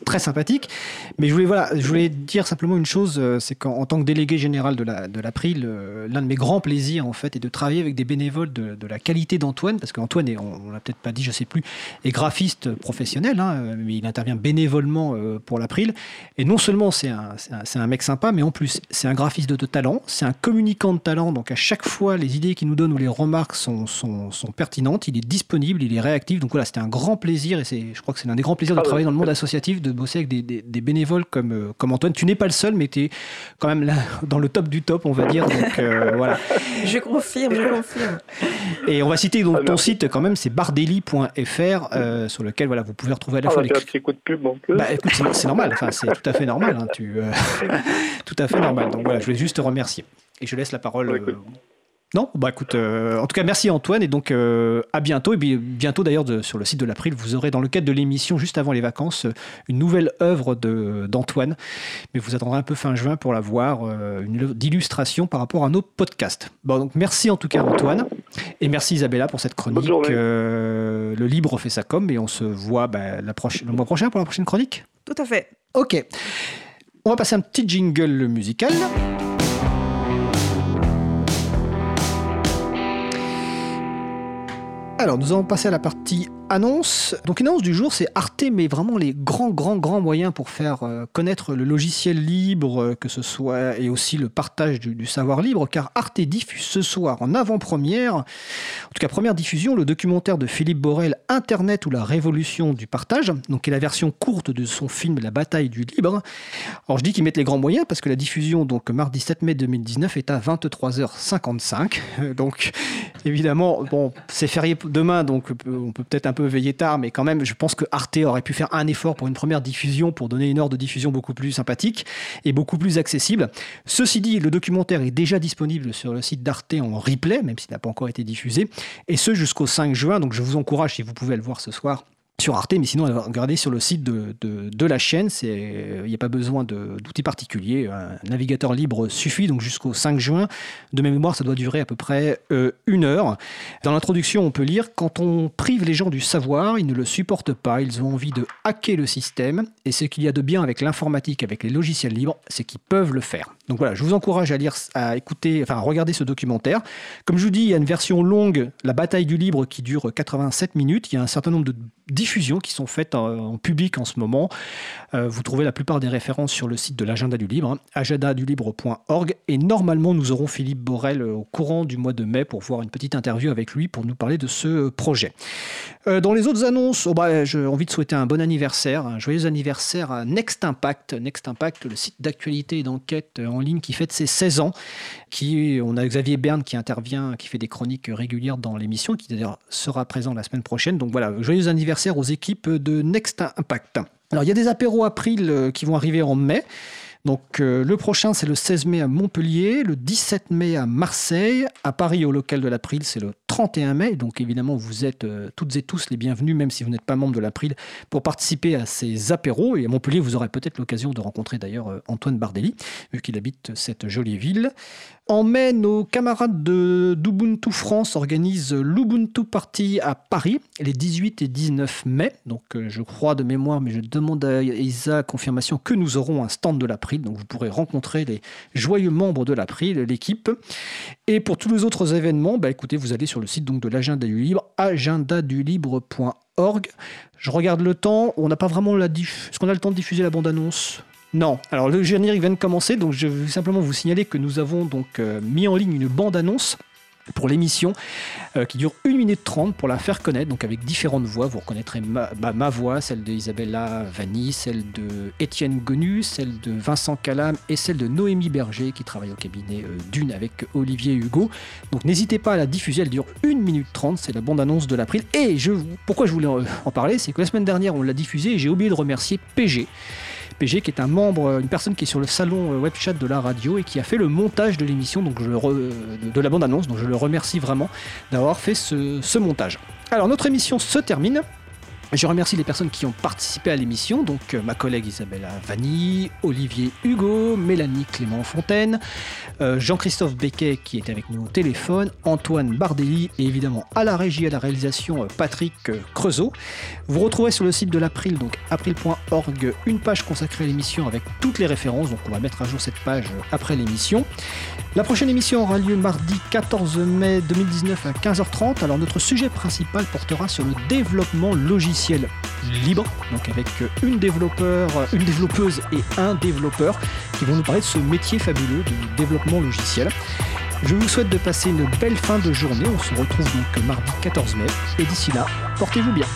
Speaker 1: très sympathique. Mais je voulais, voilà, je voulais dire simplement une chose, euh, c'est qu'en tant que délégué général de la de l'April, l'un de mes grands plaisirs en fait est de travailler avec des bénévoles de, de la qualité d'Antoine, parce qu'Antoine est, on, l'a peut-être pas dit, je sais plus, est graphiste professionnel, hein, mais il intervient bénévolement pour l'April. Et non seulement c'est un, c'est un, mec sympa, mais en plus c'est un graphiste de, talent, c'est un communicant de talent. Donc à chaque fois, les idées qu'il nous donne ou les remarques sont, sont, sont, pertinentes, il est disponible, il est réactif. Donc voilà, c'était un grand plaisir et je crois que c'est l'un des grands plaisirs de ah travailler dans le monde associatif, de bosser avec des, des, bénévoles comme, euh, comme Antoine. Tu n'es pas le seul, mais tu es quand même là dans le top du top, on va dire. Donc euh, voilà.
Speaker 8: Je confirme, je confirme.
Speaker 1: Et on va citer donc ah, ton site quand même, c'est bardelli.fr euh, sur lequel voilà, vous pouvez retrouver à la ah, fois
Speaker 9: les. Un coup de pub,
Speaker 1: bah, écoute, c'est normal, enfin, c'est tout à fait normal. Hein, tu, tout à fait normal. Donc voilà, je voulais juste te remercier. Et je laisse la parole. Non Bah écoute, euh, en tout cas, merci Antoine, et donc euh, à bientôt. Et puis, bientôt d'ailleurs, sur le site de l'April, vous aurez dans le cadre de l'émission, juste avant les vacances, une nouvelle œuvre d'Antoine. Mais vous attendrez un peu fin juin pour la voir, euh, une œuvre d'illustration par rapport à nos podcasts. Bon, donc merci en tout cas Antoine, et merci Isabella pour cette chronique. le libre fait sa com, et on se voit bah, la le mois prochain pour la prochaine chronique?
Speaker 8: Tout à fait.
Speaker 1: Ok. On va passer un petit jingle musical. Alors, nous allons passer à la partie annonce. Donc une annonce du jour, c'est Arte mais vraiment les grands, grands, grands moyens pour faire euh, connaître le logiciel libre, euh, que ce soit, et aussi le partage du, savoir libre, car Arte diffuse ce soir en avant-première, en tout cas première diffusion, le documentaire de Philippe Borel, Internet ou la révolution du partage, donc qui est la version courte de son film La bataille du libre. Alors je dis qu'ils mettent les grands moyens parce que la diffusion, donc mardi 7 mai 2019, est à 23h55. Donc évidemment, bon, c'est férié demain, donc on peut peut-être un peu veiller tard, mais quand même, je pense que Arte aurait pu faire un effort pour une première diffusion, pour donner une heure de diffusion beaucoup plus sympathique et beaucoup plus accessible. Ceci dit, le documentaire est déjà disponible sur le site d'Arte en replay, même s'il n'a pas encore été diffusé, et ce jusqu'au 5 juin, donc je vous encourage, si vous pouvez le voir ce soir, sur Arte, mais sinon, regardez sur le site de, la chaîne. Il n'y a pas besoin d'outils particuliers. Un navigateur libre suffit, donc jusqu'au 5 juin. De mémoire, ça doit durer à peu près euh, une heure. Dans l'introduction, on peut lire Quand on prive les gens du savoir, ils ne le supportent pas. Ils ont envie de hacker le système. Et ce qu'il y a de bien avec l'informatique, avec les logiciels libres, c'est qu'ils peuvent le faire. Donc voilà, je vous encourage à lire, à écouter, enfin à regarder ce documentaire. Comme je vous dis, il y a une version longue, La bataille du libre, qui dure 87 minutes. Il y a un certain nombre de diffusions qui sont faites en, public en ce moment. Euh, vous trouvez la plupart des références sur le site de l'agenda du libre, hein, agendadulibre.org. Et normalement, nous aurons Philippe Borel euh, au courant du mois de mai pour voir une petite interview avec lui pour nous parler de ce projet. Euh, dans les autres annonces, oh bah, j'ai envie de souhaiter un bon anniversaire, un joyeux anniversaire à Next Impact. Next Impact, le site d'actualité et d'enquête en ligne qui fête ses 16 ans. Qui, on a Xavier Berne qui intervient, qui fait des chroniques régulières dans l'émission, qui d'ailleurs sera présent la semaine prochaine. Donc voilà, joyeux anniversaire aux équipes de Next Impact. Alors il y a des apéros April euh, qui vont arriver en mai. Donc euh, le prochain, c'est le 16 mai à Montpellier, le 17 mai à Marseille, à Paris au local de l'April, c'est le 31 mai. Donc évidemment, vous êtes euh, toutes et tous les bienvenus, même si vous n'êtes pas membre de l'April, pour participer à ces apéros. Et à Montpellier, vous aurez peut-être l'occasion de rencontrer d'ailleurs euh, Antoine Bardelli, vu qu'il habite cette jolie ville. En mai, nos camarades de d'Ubuntu France organisent l'Ubuntu Party à Paris, les 18 et 19 mai. Donc je crois de mémoire, mais je demande à Isa confirmation que nous aurons un stand de l'April donc vous pourrez rencontrer les joyeux membres de l'April, l'équipe. Et pour tous les autres événements, bah, écoutez, vous allez sur le site donc, de l'agenda du libre, agendadulibre.org. Je regarde le temps, on n'a pas vraiment la diff... Est-ce qu'on a le temps de diffuser la bande-annonce? Non. Alors le générique vient de commencer, donc je vais simplement vous signaler que nous avons donc euh, mis en ligne une bande-annonce pour l'émission euh, qui dure 1 minute 30 pour la faire connaître, donc avec différentes voix. Vous reconnaîtrez ma, ma voix, celle de Isabella Vanni, celle de Étienne Gonu, celle de Vincent Calam et celle de Noémie Berger qui travaille au cabinet euh, d'une avec Olivier Hugo. Donc n'hésitez pas à la diffuser, elle dure 1 minute 30, c'est la bande-annonce de l'April. Et je, pourquoi je voulais en parler, c'est que la semaine dernière on l'a diffusée et j'ai oublié de remercier PG. PG, qui est un membre, une personne qui est sur le salon euh, web chat de la radio et qui a fait le montage de l'émission, donc je de la bande-annonce. Donc je le remercie vraiment d'avoir fait ce, montage. Alors notre émission se termine. Je remercie les personnes qui ont participé à l'émission, donc euh, ma collègue Isabella Vanni, Olivier Hugo, Mélanie Clément Fontaine, euh, Jean-Christophe Becquet qui était avec nous au téléphone, Antoine Bardelli et évidemment à la régie, à la réalisation euh, Patrick Creusot. Vous retrouverez sur le site de l'April, donc april.org, une page consacrée à l'émission avec toutes les références, donc on va mettre à jour cette page après l'émission. La prochaine émission aura lieu mardi 14 mai 2019 à 15h30. Alors notre sujet principal portera sur le développement logiciel libre, donc avec une, développeur, une développeuse et un développeur qui vont nous parler de ce métier fabuleux de développement logiciel. Je vous souhaite de passer une belle fin de journée. On se retrouve donc mardi 14 mai. Et d'ici là, portez-vous bien.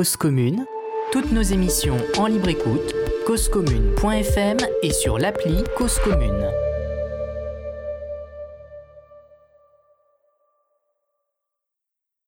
Speaker 4: Cause Commune. Toutes nos émissions en libre écoute, causecommune.fm et sur l'appli Cause Commune.